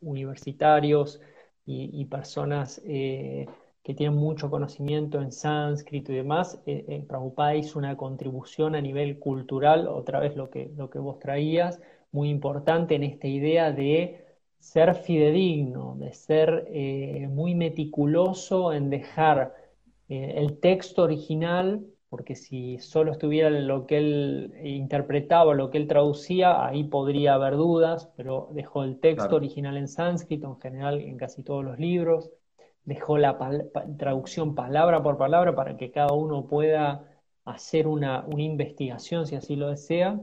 universitarios y, personas eh, que tienen mucho conocimiento en sánscrito y demás. Eh, eh, Prabhupada hizo una contribución a nivel cultural, otra vez lo que, lo que vos traías, muy importante en esta idea de ser fidedigno, de ser muy meticuloso en dejar el texto original porque si solo estuviera lo que él interpretaba, lo que él traducía, ahí podría haber dudas, pero dejó el texto original en sánscrito, en general en casi todos los libros, dejó la traducción palabra por palabra para que cada uno pueda hacer una, investigación si así lo desea.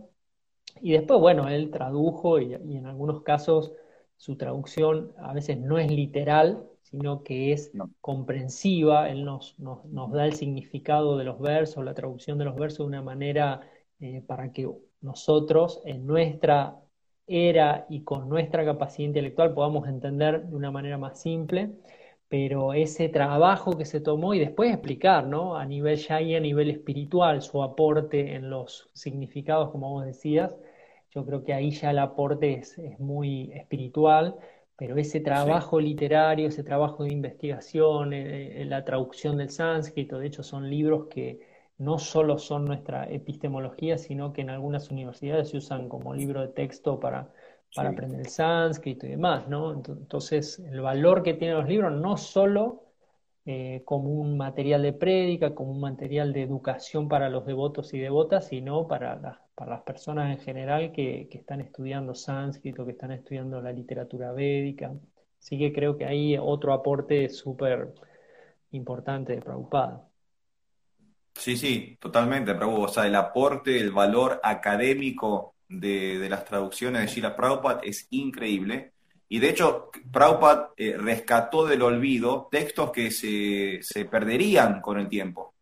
Y después, bueno, él tradujo y en algunos casos su traducción a veces no es literal, sino que es comprensiva, Él nos, da el significado de los versos, la traducción de los versos de una manera eh, para que nosotros en nuestra era y con nuestra capacidad intelectual podamos entender de una manera más simple, pero ese trabajo que se tomó y después explicar, ¿no? A nivel ya y a nivel espiritual, su aporte en los significados, como vos decías, yo creo que ahí ya el aporte es, es muy espiritual, pero ese trabajo literario, ese trabajo de investigación, eh, eh, la traducción del sánscrito, de hecho son libros que no solo son nuestra epistemología, sino que en algunas universidades se usan como libro de texto para, para aprender el sánscrito y demás, ¿no? Entonces, el valor que tienen los libros no solo eh, como un material de prédica, como un material de educación para los devotos y devotas, sino para, para las personas en general que, están estudiando sánscrito, que están estudiando la literatura védica. Así que creo que hay otro aporte súper importante de Prabhupada. Sí, sí, totalmente, Prabhupada. O sea, el aporte, el valor académico de, las traducciones de Shila Prabhupada es increíble. Y de hecho, Prabhupada eh, rescató del olvido textos que se, se, perderían con el tiempo.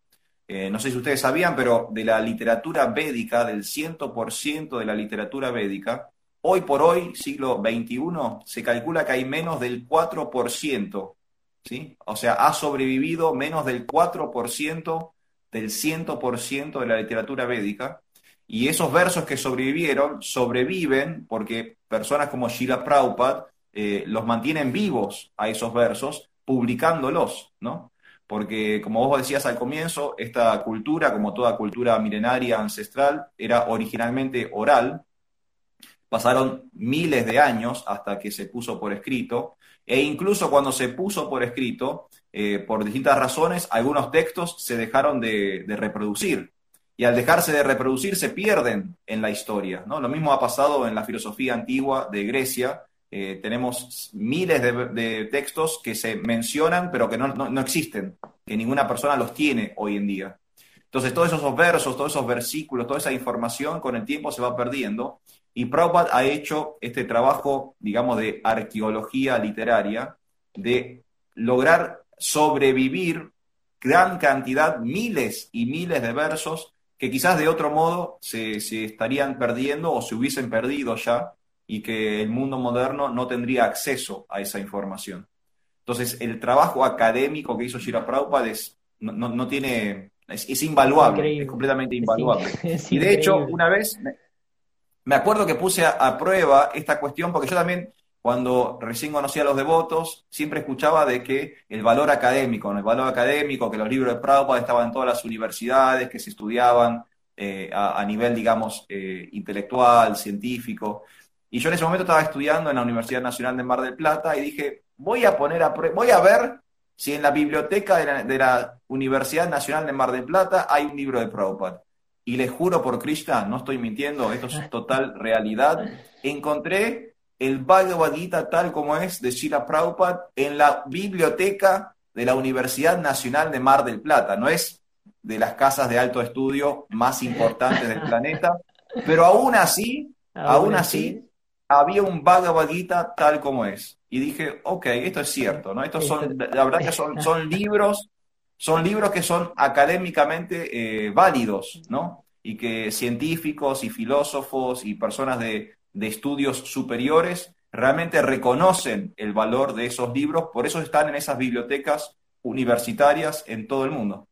Eh, no sé si ustedes sabían, pero de la literatura védica, del 100% de la literatura védica, hoy por hoy, siglo XXI, se calcula que hay menos del 4%, ¿sí? O sea, ha sobrevivido menos del 4% del 100% de la literatura védica. Y esos versos que sobrevivieron, sobreviven porque personas como Shila Prabhupada eh, los mantienen vivos a esos versos, publicándolos, ¿no? Porque, como vos decías al comienzo, esta cultura, como toda cultura milenaria ancestral, era originalmente oral. Pasaron miles de años hasta que se puso por escrito, e incluso cuando se puso por escrito, eh, por distintas razones, algunos textos se dejaron de, de reproducir y al dejarse de reproducir se pierden en la historia. ¿no? Lo mismo ha pasado en la filosofía antigua de Grecia, eh, tenemos miles de, textos que se mencionan, pero que no, existen, que ninguna persona los tiene hoy en día. Entonces, todos esos versos, todos esos versículos, toda esa información con el tiempo se va perdiendo. Y Prabhupada ha hecho este trabajo, digamos, de arqueología literaria, de lograr sobrevivir gran cantidad, miles y miles de versos que quizás de otro modo se, se estarían perdiendo o se hubiesen perdido ya y que el mundo moderno no tendría acceso a esa información. Entonces, el trabajo académico que hizo Shira Prabhupada es, no, tiene, es, invaluable, es completamente invaluable. y de hecho, una vez, me, acuerdo que puse a, prueba esta cuestión, porque yo también, cuando recién conocía a los devotos, siempre escuchaba de que el valor académico, el valor académico, que los libros de Prabhupada estaban en todas las universidades, que se estudiaban eh, a, nivel, digamos, eh, intelectual, científico. Y yo en ese momento estaba estudiando en la Universidad Nacional de Mar del Plata y dije, voy a poner a voy a ver si en la biblioteca de la, Universidad Nacional de Mar del Plata hay un libro de Prabhupada. Y les juro por Krishna, no estoy mintiendo, esto es total realidad. Encontré el Bhagavad Gita tal como es de Shila Prabhupada en la biblioteca de la Universidad Nacional de Mar del Plata. No es de las casas de alto estudio más importantes del planeta, pero aún así, aún así, había un Bhagavad Gita tal como es. Y dije, ok, esto es cierto, ¿no? Estos son, la verdad que son, son libros, son libros que son académicamente eh, válidos, ¿no? Y que científicos y filósofos y personas de, de estudios superiores realmente reconocen el valor de esos libros, por eso están en esas bibliotecas universitarias en todo el mundo.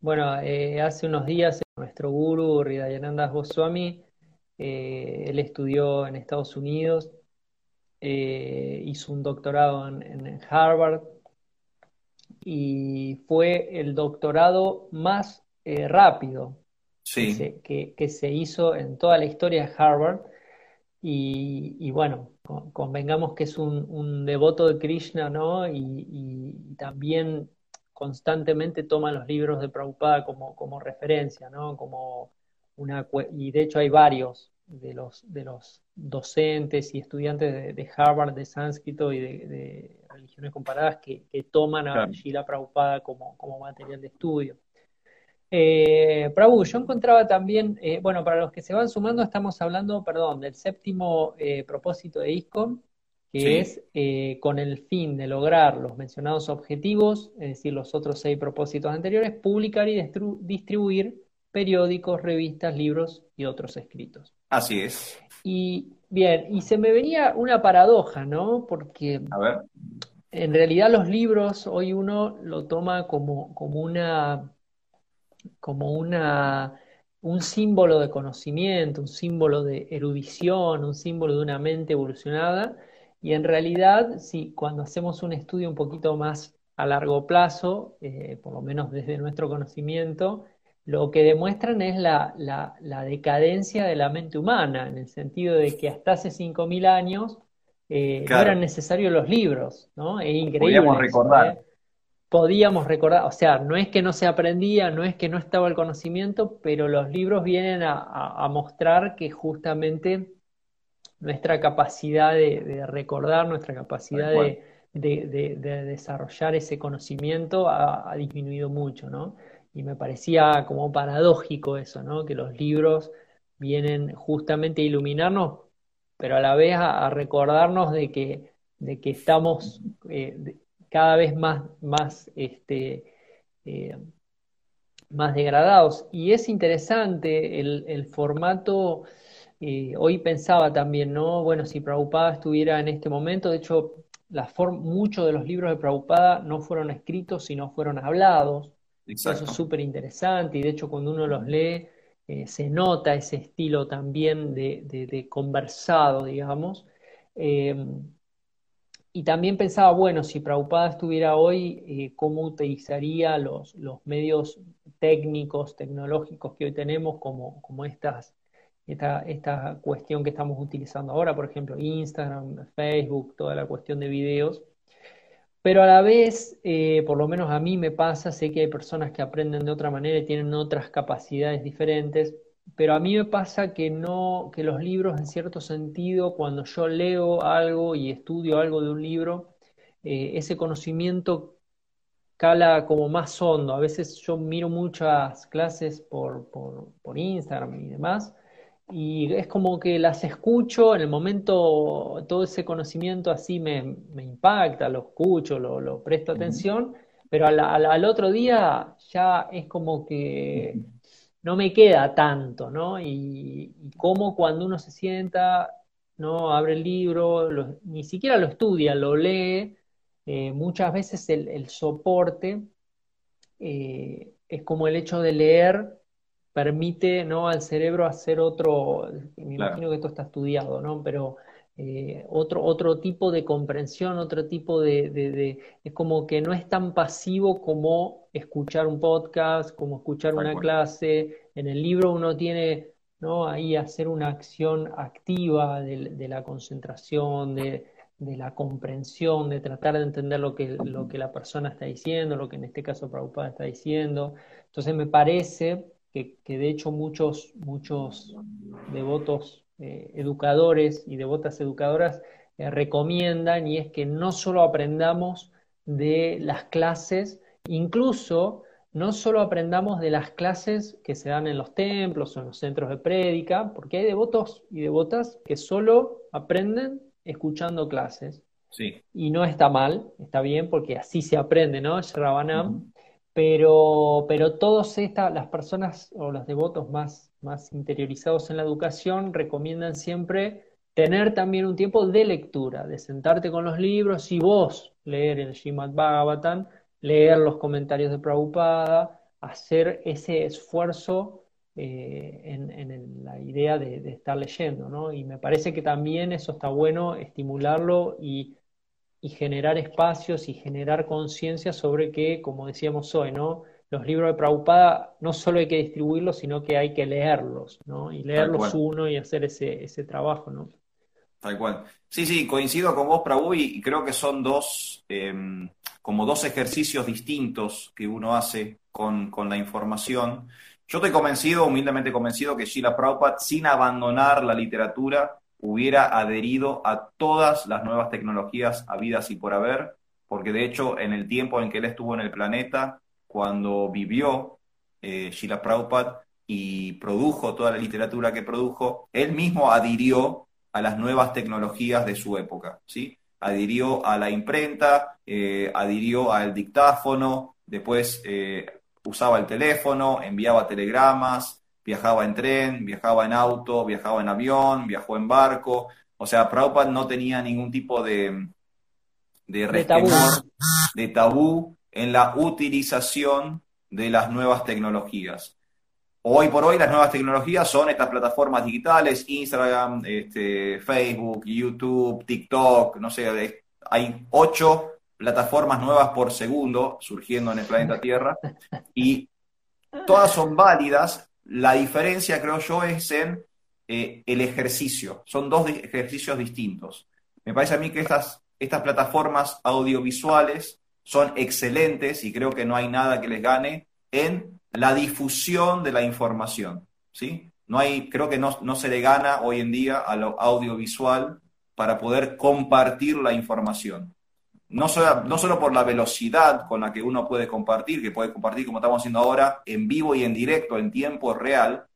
Bueno, eh, hace unos días nuestro guru Ridayananda Goswami, eh, él estudió en Estados Unidos, eh, hizo un doctorado en, Harvard y fue el doctorado más rápido que, se, hizo en toda la historia de Harvard. Y, bueno, convengamos que es un, devoto de Krishna, ¿no? y también constantemente toma los libros de Prabhupada como, como referencia, ¿no? Como una, y de hecho hay varios de los, de los docentes y estudiantes de, Harvard de sánscrito y de, religiones comparadas que, toman a Shila Prabhupada como, como material de estudio. Eh, Prabhu, yo encontraba también, eh, bueno, para los que se van sumando, estamos hablando, perdón, del séptimo eh, propósito de ISCOM, que es eh, con el fin de lograr los mencionados objetivos, es decir, los otros seis propósitos anteriores, publicar y distribuir periódicos, revistas, libros y otros escritos. Así es. Y bien, y se me venía una paradoja, ¿no? Porque en realidad los libros hoy uno lo toma como, como una como una un símbolo de conocimiento, un símbolo de erudición, un símbolo de una mente evolucionada, y en realidad, si cuando hacemos un estudio un poquito más a largo plazo, eh, por lo menos desde nuestro conocimiento, lo que demuestran es la, decadencia de la mente humana, en el sentido de que hasta hace 5.000 años eh, no eran necesarios los libros, ¿no? Es increíble. Podíamos recordar. ¿eh? Podíamos recordar, o sea, no es que no se aprendía, no es que no estaba el conocimiento, pero los libros vienen a mostrar que justamente nuestra capacidad de, recordar, nuestra capacidad de, desarrollar ese conocimiento ha, disminuido mucho, ¿no? Y me parecía como paradójico eso, ¿no? Que los libros vienen justamente a iluminarnos, pero a la vez a, recordarnos de que, de que estamos eh, cada vez más, más, este, eh, más degradados. Y es interesante el, formato hoy pensaba también, ¿no? Bueno, si Prabhupada estuviera en este momento, de hecho, muchos de los libros de Prabhupada no fueron escritos, sino fueron hablados. Eso es súper interesante y de hecho cuando uno los lee eh, se nota ese estilo también de, conversado, digamos. Em, y también pensaba, bueno, si Prabhupada estuviera hoy, eh, ¿cómo utilizaría los, los medios técnicos, tecnológicos que hoy tenemos como, como estas esta, esta cuestión que estamos utilizando ahora, por ejemplo, Instagram, Facebook, toda la cuestión de videos. Pero a la vez, eh, por lo menos a mí me pasa, sé que hay personas que aprenden de otra manera y tienen otras capacidades diferentes, pero a mí me pasa que no, que los libros en cierto sentido, cuando yo leo algo y estudio algo de un libro, eh, ese conocimiento cala como más hondo. A veces yo miro muchas clases por, por, por Instagram y demás, y es como que las escucho, en el momento todo ese conocimiento así me, impacta, lo escucho, lo, presto atención, pero al, otro día ya es como que no me queda tanto, ¿no? Y, como cuando uno se sienta, ¿no? Abre el libro, ni siquiera lo estudia, lo lee, eh, muchas veces el, soporte eh, es como el hecho de leer permite ¿no? al cerebro hacer otro, me imagino que esto está estudiado, ¿no? Pero eh, otro, otro tipo de comprensión, otro tipo de, Es como que no es tan pasivo como escuchar un podcast, como escuchar una clase, en el libro uno tiene ¿no? ahí hacer una acción activa de, la concentración, de, la comprensión, de tratar de entender lo que, lo que la persona está diciendo, lo que en este caso Prabhupada está diciendo. Entonces me parece que, de hecho muchos, muchos devotos eh, educadores y devotas educadoras eh, recomiendan y es que no solo aprendamos de las clases, incluso no solo aprendamos de las clases que se dan en los templos o en los centros de prédica, porque hay devotos y devotas que solo aprenden escuchando clases. Sí. Y no está mal, está bien, porque así se aprende, ¿no? Shravanam. Pero, pero todas estas, las personas o los devotos más, más interiorizados en la educación recomiendan siempre tener también un tiempo de lectura, de sentarte con los libros y vos leer el Srimad Bhagavatam, leer los comentarios de Prabhupada, hacer ese esfuerzo eh, en, la idea de, de, estar leyendo, ¿no? Y me parece que también eso está bueno, estimularlo y y generar espacios y generar conciencia sobre que, como decíamos hoy, ¿no? Los libros de Prabhupada no solo hay que distribuirlos, sino que hay que leerlos, ¿no? Y leerlos uno y hacer ese, ese trabajo, ¿no? Tal cual. Sí, sí, coincido con vos, Prabhu, y creo que son dos, em, como dos ejercicios distintos que uno hace con, con, la información. Yo estoy convencido, humildemente convencido, que Sheila Prabhupada, sin abandonar la literatura, hubiera adherido a todas las nuevas tecnologías habidas y por haber, porque de hecho en el tiempo en que él estuvo en el planeta, cuando vivió eh, Sheila Prabhupada y produjo toda la literatura que produjo, él mismo adhirió a las nuevas tecnologías de su época, ¿sí? Adhirió a la imprenta, eh, adhirió al dictáfono, después eh, usaba el teléfono, enviaba telegramas, viajaba en tren, viajaba en auto, viajaba en avión, viajó en barco. O sea, Prabhupada no tenía ningún tipo de, de de tabú en la utilización de las nuevas tecnologías. Hoy por hoy las nuevas tecnologías son estas plataformas digitales, Instagram, este, Facebook, YouTube, TikTok, no sé, hay ocho plataformas nuevas por segundo surgiendo en el planeta Tierra y todas son válidas la diferencia, creo yo, es en eh, el ejercicio. Son dos ejercicios distintos. Me parece a mí que estas, estas plataformas audiovisuales son excelentes y creo que no hay nada que les gane en la difusión de la información. ¿sí? No hay, creo que no, no se le gana hoy en día a lo audiovisual para poder compartir la información no solo, no solo por la velocidad con la que uno puede compartir, que puede compartir como estamos haciendo ahora, en vivo y en directo, en tiempo real,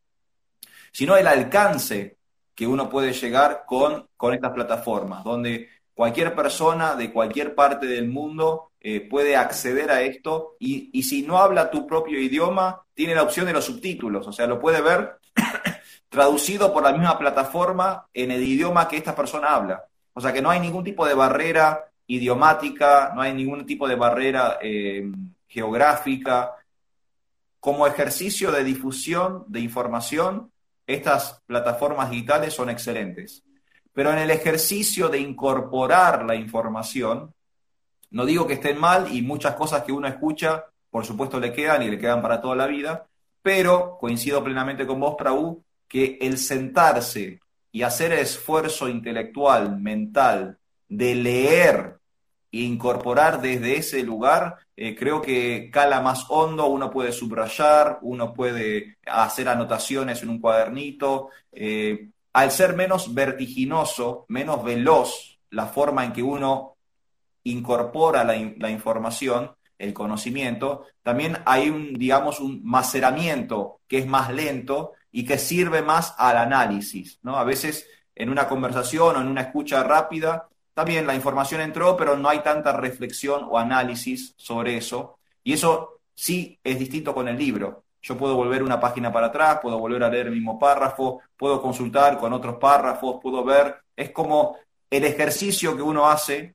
sino el alcance que uno puede llegar con, con estas plataformas, donde cualquier persona de cualquier parte del mundo eh, puede acceder a esto y, y, si no habla tu propio idioma, tiene la opción de los subtítulos, o sea, lo puede ver traducido por la misma plataforma en el idioma que esta persona habla. O sea que no hay ningún tipo de barrera idiomática, no hay ningún tipo de barrera eh, geográfica. Como ejercicio de difusión de información, estas plataformas digitales son excelentes. Pero en el ejercicio de incorporar la información, no digo que estén mal y muchas cosas que uno escucha, por supuesto, le quedan y le quedan para toda la vida, pero coincido plenamente con vos, Praú, que el sentarse y hacer esfuerzo intelectual, mental, de leer incorporar desde ese lugar, eh, creo que cala más hondo, uno puede subrayar, uno puede hacer anotaciones en un cuadernito. Eh, al ser menos vertiginoso, menos veloz la forma en que uno incorpora la, la información, el conocimiento, también hay un, digamos, un maceramiento que es más lento y que sirve más al análisis, ¿no? A veces en una conversación o en una escucha rápida Bien, la información entró, pero no hay tanta reflexión o análisis sobre eso. Y eso sí es distinto con el libro. Yo puedo volver una página para atrás, puedo volver a leer el mismo párrafo, puedo consultar con otros párrafos, puedo ver. Es como el ejercicio que uno hace,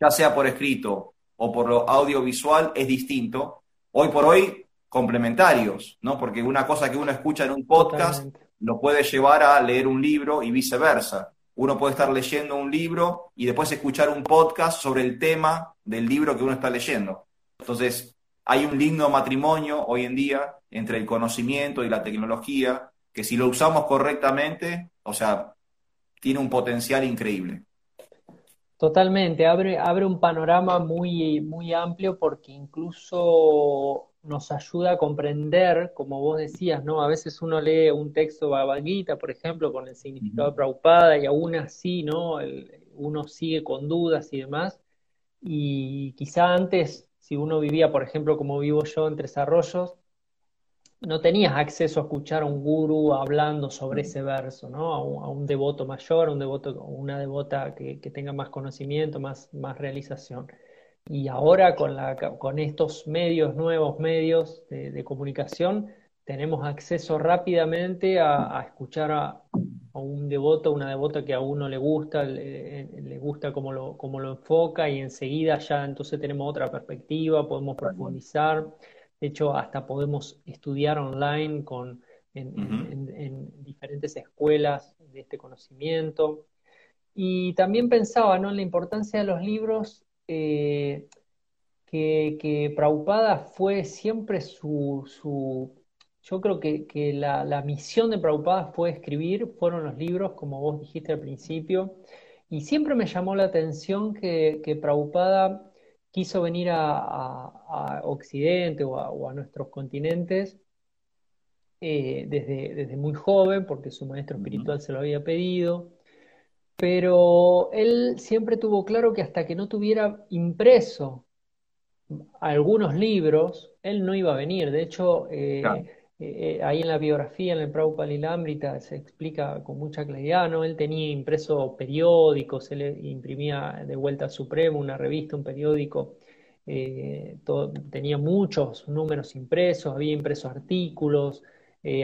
ya sea por escrito o por lo audiovisual, es distinto. Hoy por hoy, complementarios, ¿no? Porque una cosa que uno escucha en un podcast lo puede llevar a leer un libro y viceversa uno puede estar leyendo un libro y después escuchar un podcast sobre el tema del libro que uno está leyendo. Entonces, hay un lindo matrimonio hoy en día entre el conocimiento y la tecnología, que si lo usamos correctamente, o sea, tiene un potencial increíble. Totalmente, abre, abre un panorama muy, muy amplio porque incluso nos ayuda a comprender, como vos decías, ¿no? A veces uno lee un texto Bhagavad por ejemplo, con el significado de Prabhupada y aún así, ¿no? uno sigue con dudas y demás. Y quizá antes si uno vivía, por ejemplo, como vivo yo en Tres Arroyos, no tenías acceso a escuchar a un gurú hablando sobre ese verso, ¿no? A un, devoto mayor, a un devoto, una devota que, tenga más conocimiento, más, más realización. Y ahora con, la, con estos medios, nuevos medios de comunicación, tenemos acceso rápidamente a, escuchar a, un devoto, una devota que a uno le gusta, le, gusta cómo lo, cómo lo enfoca y enseguida ya entonces tenemos otra perspectiva, podemos profundizar, de hecho hasta podemos estudiar online con, en, diferentes escuelas de este conocimiento. Y también pensaba ¿no? en la importancia de los libros eh, que, que Prabhupada fue siempre su, su yo creo que, la, misión de Prabhupada fue escribir, fueron los libros, como vos dijiste al principio, y siempre me llamó la atención que, que Prabhupada quiso venir a, Occidente o a, nuestros continentes eh, desde, desde muy joven, porque su maestro espiritual se lo había pedido, pero él siempre tuvo claro que hasta que no tuviera impreso algunos libros, él no iba a venir. De hecho, eh, eh, eh, ahí en la biografía, en el Prabhupada Lilamrita, se explica con mucha claridad, ¿no? Él tenía impreso periódicos, él imprimía de vuelta a Supremo una revista, un periódico, eh, tenía muchos números impresos, había impreso artículos,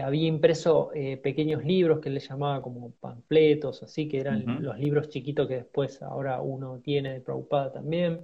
había impreso pequeños libros que él le llamaba como panfletos, así que eran los libros chiquitos que después ahora uno tiene de Prabhupada también.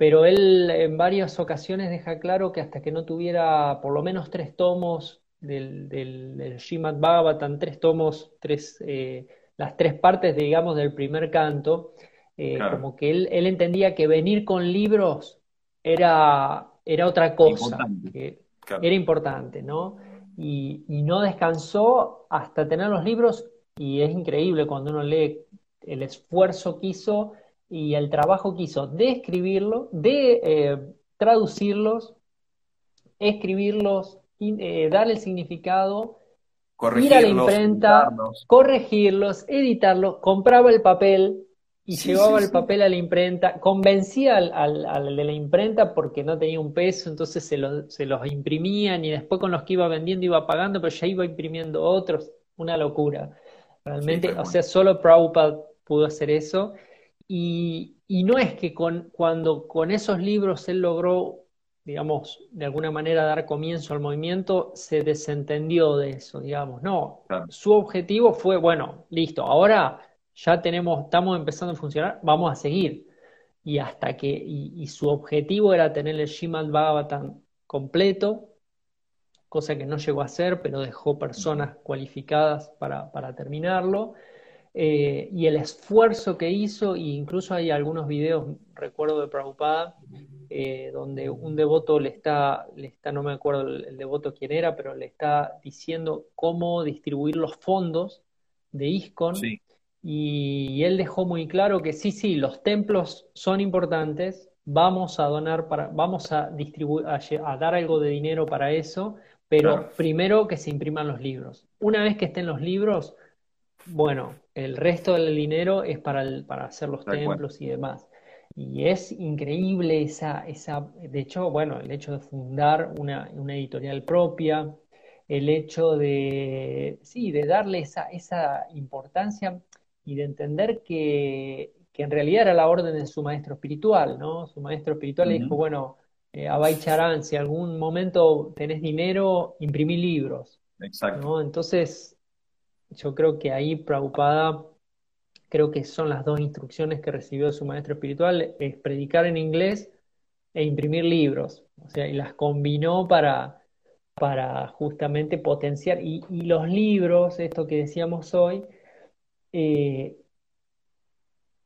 Pero él en varias ocasiones deja claro que hasta que no tuviera por lo menos tres tomos del, del, del Srimad Bhagavatam, tres tomos, tres, eh, las tres partes, digamos, del primer canto, eh, como que él, él, entendía que venir con libros era, era otra cosa, que era importante, ¿no? Y, y no descansó hasta tener los libros, y es increíble cuando uno lee el esfuerzo que hizo y el trabajo que hizo de escribirlo, de eh, traducirlos, escribirlos, eh, darle el significado, ir a la imprenta, corregirlos, editarlos, compraba el papel y llevaba el papel a la imprenta, convencía al, de la imprenta porque no tenía un peso, entonces se, se los imprimían y después con los que iba vendiendo iba pagando, pero ya iba imprimiendo otros, una locura. Realmente, o sea, solo Prabhupada pudo hacer eso. Y, no es que con, cuando con esos libros él logró, digamos, de alguna manera dar comienzo al movimiento, se desentendió de eso, digamos. No, su objetivo fue, bueno, listo, ahora ya tenemos, estamos empezando a funcionar, vamos a seguir. Y hasta que, y, su objetivo era tener el Shimad Bhagavatam completo, cosa que no llegó a hacer, pero dejó personas cualificadas para, para terminarlo. Eh, y el esfuerzo que hizo, e incluso hay algunos videos, recuerdo de Prabhupada, eh, donde un devoto le está, le está, no me acuerdo el, devoto quién era, pero le está diciendo cómo distribuir los fondos de ISKCON. Y, él dejó muy claro que sí, sí, los templos son importantes, vamos a donar para, vamos a distribuir, a, dar algo de dinero para eso, pero primero que se impriman los libros. Una vez que estén los libros, bueno, el resto del dinero es para, para hacer los templos y demás. Y es increíble esa, esa, de hecho, bueno, el hecho de fundar una, editorial propia, el hecho de, sí, de darle esa, esa importancia y de entender que, en realidad era la orden de su maestro espiritual, ¿no? Su maestro espiritual le dijo, bueno, eh, Charan, si algún momento tenés dinero, imprimí libros. Exacto. ¿no? Entonces, yo creo que ahí Prabhupada, creo que son las dos instrucciones que recibió de su maestro espiritual, es predicar en inglés e imprimir libros. O sea, y las combinó para, para justamente potenciar. Y, los libros, esto que decíamos hoy, eh,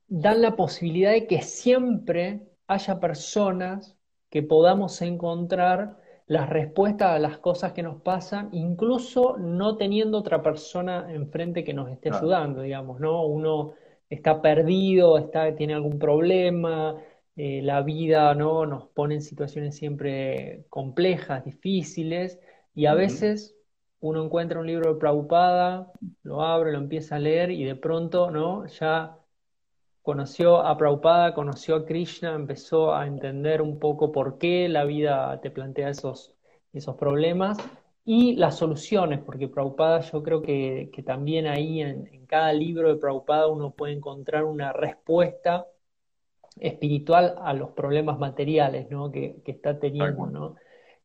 dan la posibilidad de que siempre haya personas que podamos encontrar las respuestas a las cosas que nos pasan, incluso no teniendo otra persona enfrente que nos esté ayudando, digamos, ¿no? Uno está perdido, está, tiene algún problema, eh, la vida, ¿no? Nos pone en situaciones siempre complejas, difíciles, y a veces uno encuentra un libro de Prabhupada, lo abre, lo empieza a leer y de pronto, ¿no? Ya conoció a Prabhupada, conoció a Krishna, empezó a entender un poco por qué la vida te plantea esos, esos problemas y las soluciones, porque Prabhupada yo creo que, también ahí en, cada libro de Prabhupada uno puede encontrar una respuesta espiritual a los problemas materiales ¿no? que, está teniendo. ¿no?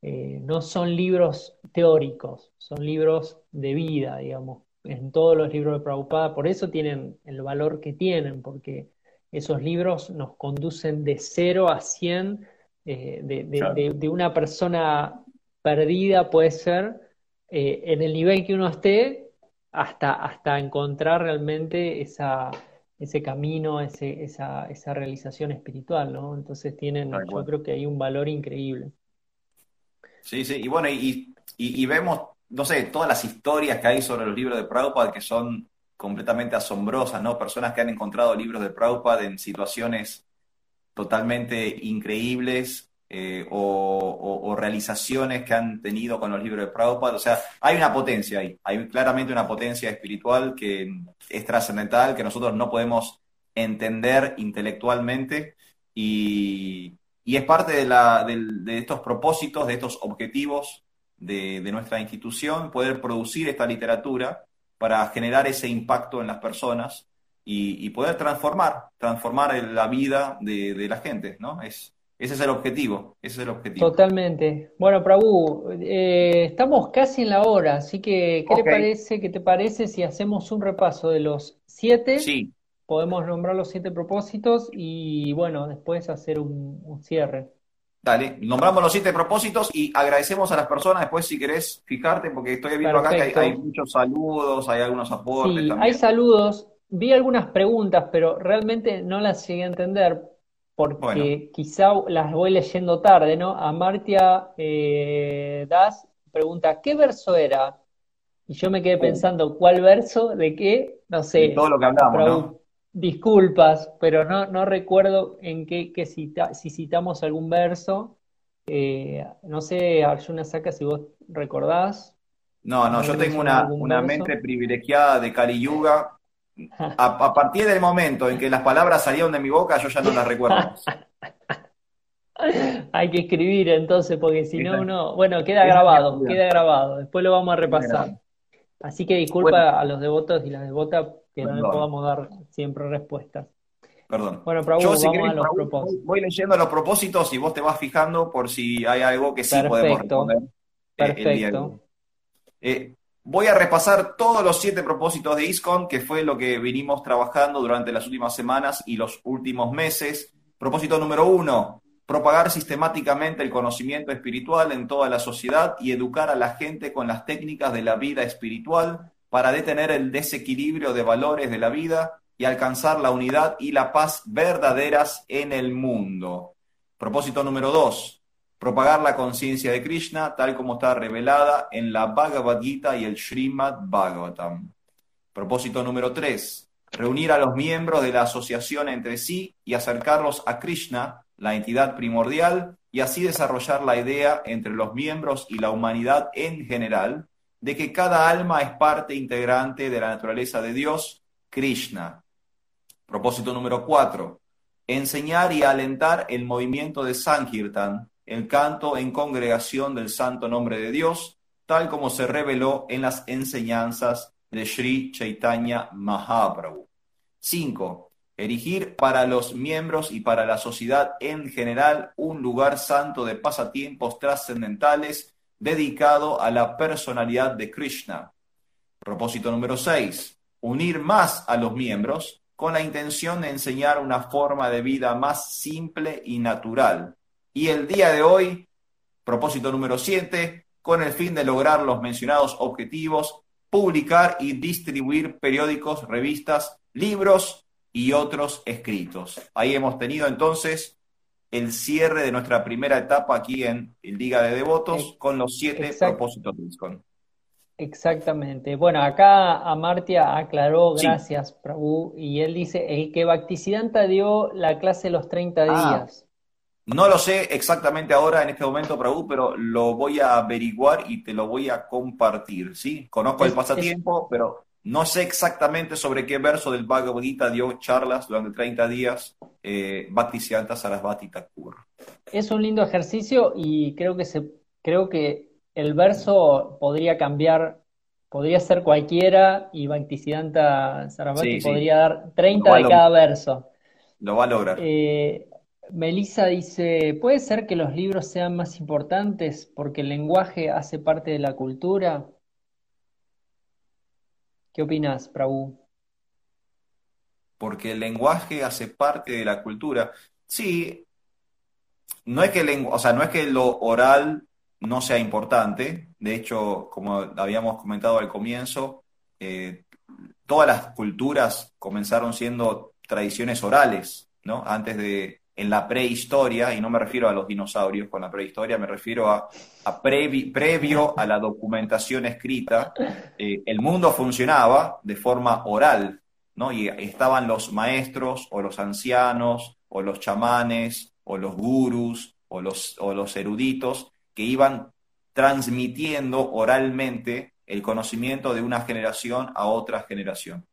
Eh, no son libros teóricos, son libros de vida, digamos en todos los libros de Prabhupada, por eso tienen el valor que tienen, porque esos libros nos conducen de 0 a 100, eh, de, una persona perdida puede ser, eh, en el nivel que uno esté, hasta, hasta encontrar realmente esa, ese camino, ese, esa, esa realización espiritual, ¿no? Entonces tienen, yo creo que hay un valor increíble. Sí, sí, y bueno, y, y vemos no sé, todas las historias que hay sobre los libros de Prabhupada que son completamente asombrosas, ¿no? Personas que han encontrado libros de Prabhupada en situaciones totalmente increíbles eh, o, realizaciones que han tenido con los libros de Prabhupada. O sea, hay una potencia ahí, hay claramente una potencia espiritual que es trascendental, que nosotros no podemos entender intelectualmente y, es parte de, la, de estos propósitos, de estos objetivos de, nuestra institución, poder producir esta literatura para generar ese impacto en las personas y, poder transformar, transformar la vida de, la gente, ¿no? Es, ese es el objetivo, ese es el objetivo. Totalmente. Bueno, Prabhu, eh, estamos casi en la hora, así que ¿qué parece, qué te parece si hacemos un repaso de los siete? Sí. Podemos nombrar los siete propósitos y bueno, después hacer un cierre. Dale, nombramos los siete propósitos y agradecemos a las personas después si querés fijarte, porque estoy viendo acá que hay, muchos saludos, hay algunos aportes. Sí, hay saludos. Vi algunas preguntas, pero realmente no las llegué a entender porque quizá las voy leyendo tarde, ¿no? Amartia eh, Das pregunta, ¿qué verso era? Y yo me quedé uh. pensando, ¿cuál verso? ¿De qué? No sé. todo lo que hablamos, ¿no? Disculpas, pero no, no recuerdo en qué, cita, si citamos algún verso. Eh, no sé, Arjuna Saka, si vos recordás. No, no, yo tengo una, una mente privilegiada de Kali Yuga. A, partir del momento en que las palabras salieron de mi boca, yo ya no las recuerdo. Hay que escribir entonces, porque si no, uno. Bueno, queda grabado, queda grabado. Después lo vamos a repasar. Así que disculpa a los devotos y las devotas que no podamos dar siempre respuestas. Perdón. Bueno, pero vamos a los propósitos. Voy leyendo los propósitos y vos te vas fijando por si hay algo que sí podemos responder. Eh, Perfecto. Eh, voy a repasar todos los siete propósitos de ISCON, que fue lo que vinimos trabajando durante las últimas semanas y los últimos meses. Propósito número uno, propagar sistemáticamente el conocimiento espiritual en toda la sociedad y educar a la gente con las técnicas de la vida espiritual para detener el desequilibrio de valores de la vida y alcanzar la unidad y la paz verdaderas en el mundo. Propósito número dos, propagar la conciencia de Krishna tal como está revelada en la Bhagavad Gita y el Srimad Bhagavatam. Propósito número tres, reunir a los miembros de la asociación entre sí y acercarlos a Krishna, la entidad primordial, y así desarrollar la idea entre los miembros y la humanidad en general de que cada alma es parte integrante de la naturaleza de Dios, Krishna. Propósito número cuatro, enseñar y alentar el movimiento de Sankirtan, el canto en congregación del santo nombre de Dios, tal como se reveló en las enseñanzas de Sri Chaitanya Mahaprabhu. 5. Erigir para los miembros y para la sociedad en general un lugar santo de pasatiempos trascendentales dedicado a la personalidad de Krishna. Propósito número 6. Unir más a los miembros con la intención de enseñar una forma de vida más simple y natural. Y el día de hoy, propósito número 7, con el fin de lograr los mencionados objetivos, publicar y distribuir periódicos, revistas, libros y otros escritos. Ahí hemos tenido entonces el cierre de nuestra primera etapa aquí en Liga de Devotos con los siete exact- propósitos de ISKCON. Exactamente. Bueno, acá Amartya aclaró, Sí. gracias, Prabhu, y él dice, el que Bhaktisiddhanta dio la clase de los 30 Ah. días. No lo sé exactamente ahora en este momento, Prabhu, pero lo voy a averiguar y te lo voy a compartir, ¿sí? Conozco el Es- pasatiempo, pero no sé exactamente sobre qué verso del Bhagavad Gita dio charlas durante 30 días eh, Bhaktisiddhanta Sarasvati Thakur. Es un lindo ejercicio y creo que se, creo que el verso podría cambiar, podría ser cualquiera y Bhaktisiddhanta Sarasvati Sí, sí. podría dar 30 Lo va a de cada verso. Lo va a lograr. Eh, Melissa dice, ¿puede ser que los libros sean más importantes porque el lenguaje hace parte de la cultura? ¿Qué opinas, Prabhu? porque el lenguaje hace parte de la cultura. Sí, no es que el o sea, no es que lo oral no sea importante. De hecho, como habíamos comentado al comienzo, eh, todas las culturas comenzaron siendo tradiciones orales, ¿no? Antes de, en la prehistoria, y no me refiero a los dinosaurios con la prehistoria, me refiero a, a previ- previo a la documentación escrita, eh, el mundo funcionaba de forma oral, ¿no? Y estaban los maestros o los ancianos o los chamanes o los gurús o los eruditos que iban transmitiendo oralmente el conocimiento de una generación a otra generación.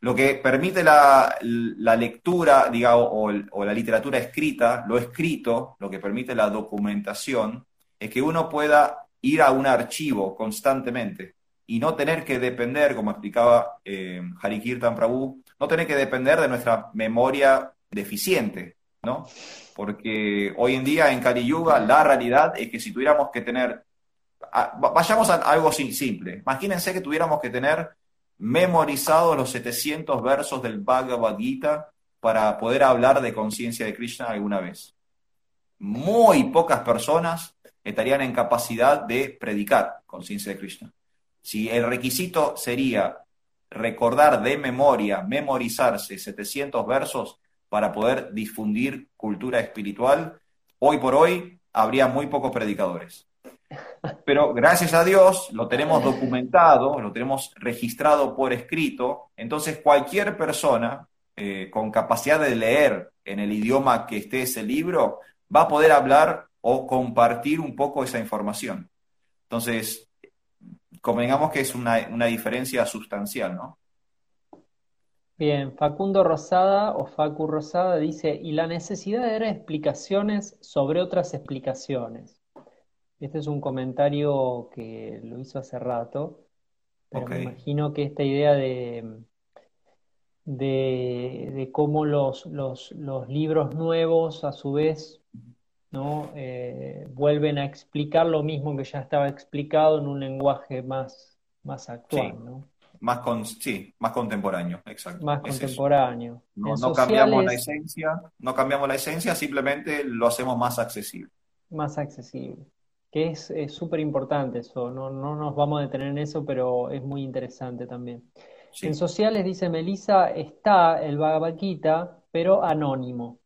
Lo que permite la, la lectura, digamos, o, o la literatura escrita, lo escrito, lo que permite la documentación, es que uno pueda ir a un archivo constantemente y no tener que depender, como explicaba eh, Harikirtan Prabhu, no tener que depender de nuestra memoria deficiente, ¿no? Porque hoy en día en Kali Yuga la realidad es que si tuviéramos que tener, vayamos a algo sim- simple, imagínense que tuviéramos que tener memorizados los 700 versos del Bhagavad Gita para poder hablar de conciencia de Krishna alguna vez. Muy pocas personas estarían en capacidad de predicar conciencia de Krishna. Si el requisito sería recordar de memoria, memorizarse 700 versos para poder difundir cultura espiritual, hoy por hoy habría muy pocos predicadores. Pero gracias a Dios lo tenemos documentado, lo tenemos registrado por escrito, entonces cualquier persona eh, con capacidad de leer en el idioma que esté ese libro va a poder hablar o compartir un poco esa información. Entonces, convengamos que es una, diferencia sustancial, ¿no? Bien, Facundo Rosada o Facu Rosada dice, y la necesidad era explicaciones sobre otras explicaciones. Este es un comentario que lo hizo hace rato, pero me imagino que esta idea de, de, de cómo los, los, los libros nuevos a su vez, ¿no? Eh, vuelven a explicar lo mismo que ya estaba explicado en un lenguaje más, más actual, Sí. ¿no? Más con, sí, más contemporáneo, exacto. Más Es contemporáneo. No, cambiamos la esencia, no cambiamos la esencia, simplemente lo hacemos más accesible. más accesible. Que es es súper importante eso, no, no nos vamos a detener en eso, pero es muy interesante también. Sí. En sociales, dice Melissa, está el Bhagavad Gita, pero anónimo.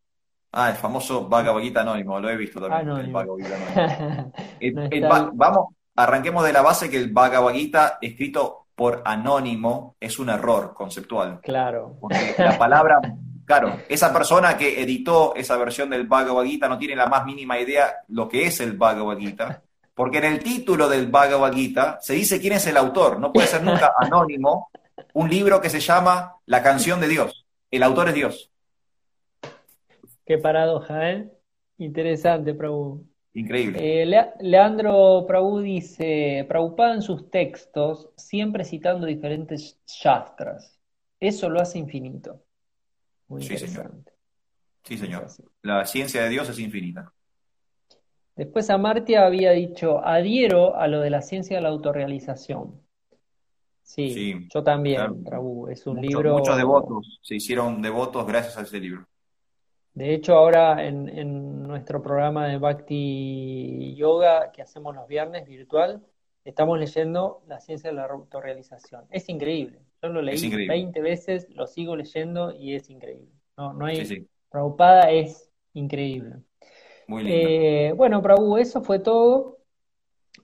Ah, el famoso Bhagavad Gita anónimo, lo he visto también, el Anónimo. Anónimo. El- No el está ba- el- vamos, arranquemos de la base que el Bhagavad Gita escrito por anónimo es un error conceptual. Claro. Porque la palabra, claro, esa persona que editó esa versión del Bhagavad Gita no tiene la más mínima idea lo que es el Bhagavad Gita, porque en el título del Bhagavad Gita se dice quién es el autor, no puede ser nunca anónimo un libro que se llama La canción de Dios. El autor es Dios. Qué paradoja, ¿eh? Interesante, Prabhu. Increíble. Eh, Lea- Leandro Prabhu dice, Prabhupada en sus textos, siempre citando diferentes shastras. Eso lo hace infinito. Muy Sí, señor. Sí, señor. La ciencia de Dios es infinita. Después Amartya había dicho, adhiero a lo de la ciencia de la autorrealización. Sí, Sí, yo también, claro. Es un libro, muchos devotos se hicieron devotos gracias a ese libro. de hecho ahora en, en nuestro programa de Bhakti Yoga que hacemos los viernes virtual, estamos leyendo la ciencia de la autorrealización. Es increíble. Yo lo Es leí increíble. 20 veces, lo sigo leyendo y es increíble. No, no hay, Sí, sí. Prabhupada es increíble. Muy lindo. Eh, bueno, Prabhu, eso fue todo.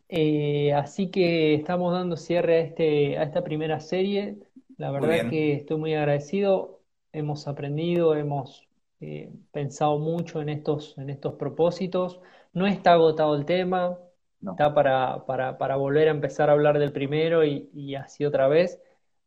Eh, así que estamos dando cierre a, este, a esta primera serie. La verdad bien. que estoy muy agradecido. Hemos aprendido, hemos eh, pensado mucho en estos, en estos propósitos. No está agotado el tema, No. está para, para, para volver a empezar a hablar del primero y, y así otra vez.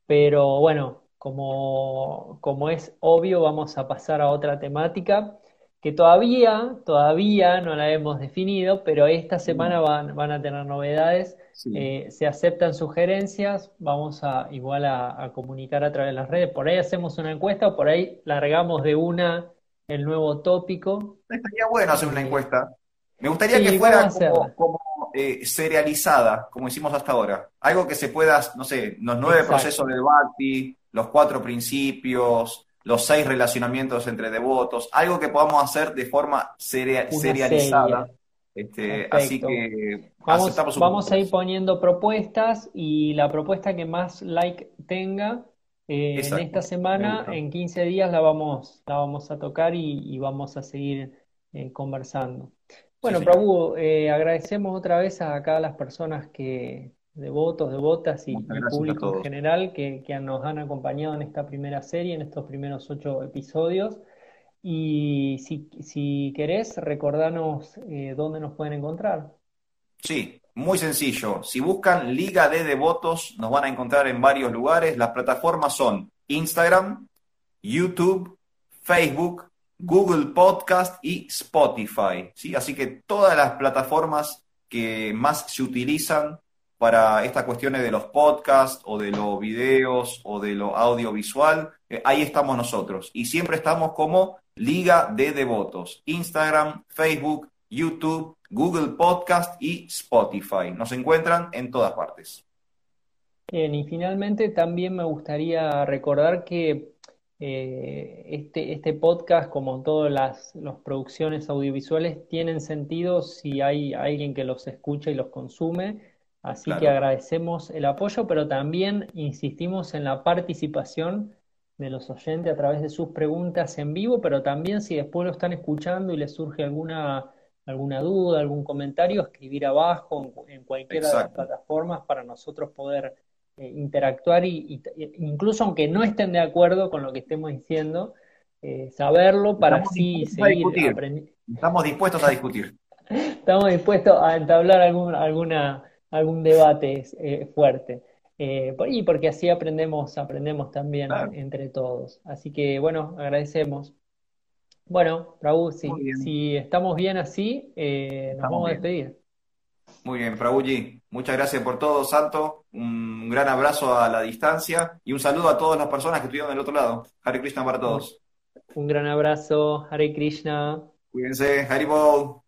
Pero bueno, como, como es obvio, vamos a pasar a otra temática que todavía, todavía no la hemos definido, pero esta semana van, van a tener novedades. Sí. Eh, se aceptan sugerencias, vamos a igual a, a comunicar a través de las redes. Por ahí hacemos una encuesta, por ahí largamos de una el nuevo tópico. Estaría bueno hacer una Eh, encuesta. Me gustaría sí, que fuera como, como eh, serializada, como hicimos hasta ahora. Algo que se pueda, no sé, los nueve Exacto. procesos del Bhakti, los cuatro principios, los seis relacionamientos entre devotos, algo que podamos hacer de forma seria- serializada. serie. Este, así que Vamos, vamos a ir poniendo propuestas y la propuesta que más like tenga eh, en esta semana, en 15 días la vamos, la vamos a tocar y, y vamos a seguir eh, conversando. Sí, Bueno. Prabhu, eh, agradecemos otra vez a acá a las personas que, devotos, devotas y, y público en general que, que nos han acompañado en esta primera serie, en estos primeros ocho episodios. Y si, si querés, recordanos eh, dónde nos pueden encontrar. Sí, muy sencillo. Si buscan Liga de Devotos, nos van a encontrar en varios lugares. Las plataformas son Instagram, YouTube, Facebook, Google Podcast y Spotify. ¿sí? Así que todas las plataformas que más se utilizan para estas cuestiones de los podcasts o de los videos o de lo audiovisual, eh, ahí estamos nosotros. Y siempre estamos como Liga de Devotos. Instagram, Facebook, YouTube, Google Podcast y Spotify. Nos encuentran en todas partes. Bien, y finalmente también me gustaría recordar que eh, este, este podcast, como todas las, las producciones audiovisuales, tienen sentido si hay alguien que los escucha y los consume. Así que agradecemos el apoyo, pero también insistimos en la participación de los oyentes a través de sus preguntas en vivo, pero también si después lo están escuchando y les surge alguna, alguna duda, algún comentario, escribir abajo en, en cualquiera de las plataformas para nosotros poder eh, interactuar y, y- e incluso aunque no estén de acuerdo con lo que estemos diciendo, eh, saberlo para Estamos así seguir aprendiendo. Estamos dispuestos a discutir. Estamos dispuestos a entablar algún, alguna, algún debate eh, fuerte. Eh, y porque así aprendemos, aprendemos también Claro. entre todos. Así que bueno, agradecemos. Bueno, Raúl, si, estamos bien así, eh, nos Estamos vamos a despedir. Muy bien, Prabhuji. Muchas gracias por todo, Santo. Un gran abrazo a la distancia y un saludo a todas las personas que estuvieron del otro lado. Hare Krishna para todos. Un gran abrazo, Hare Krishna. Cuídense. Haribol.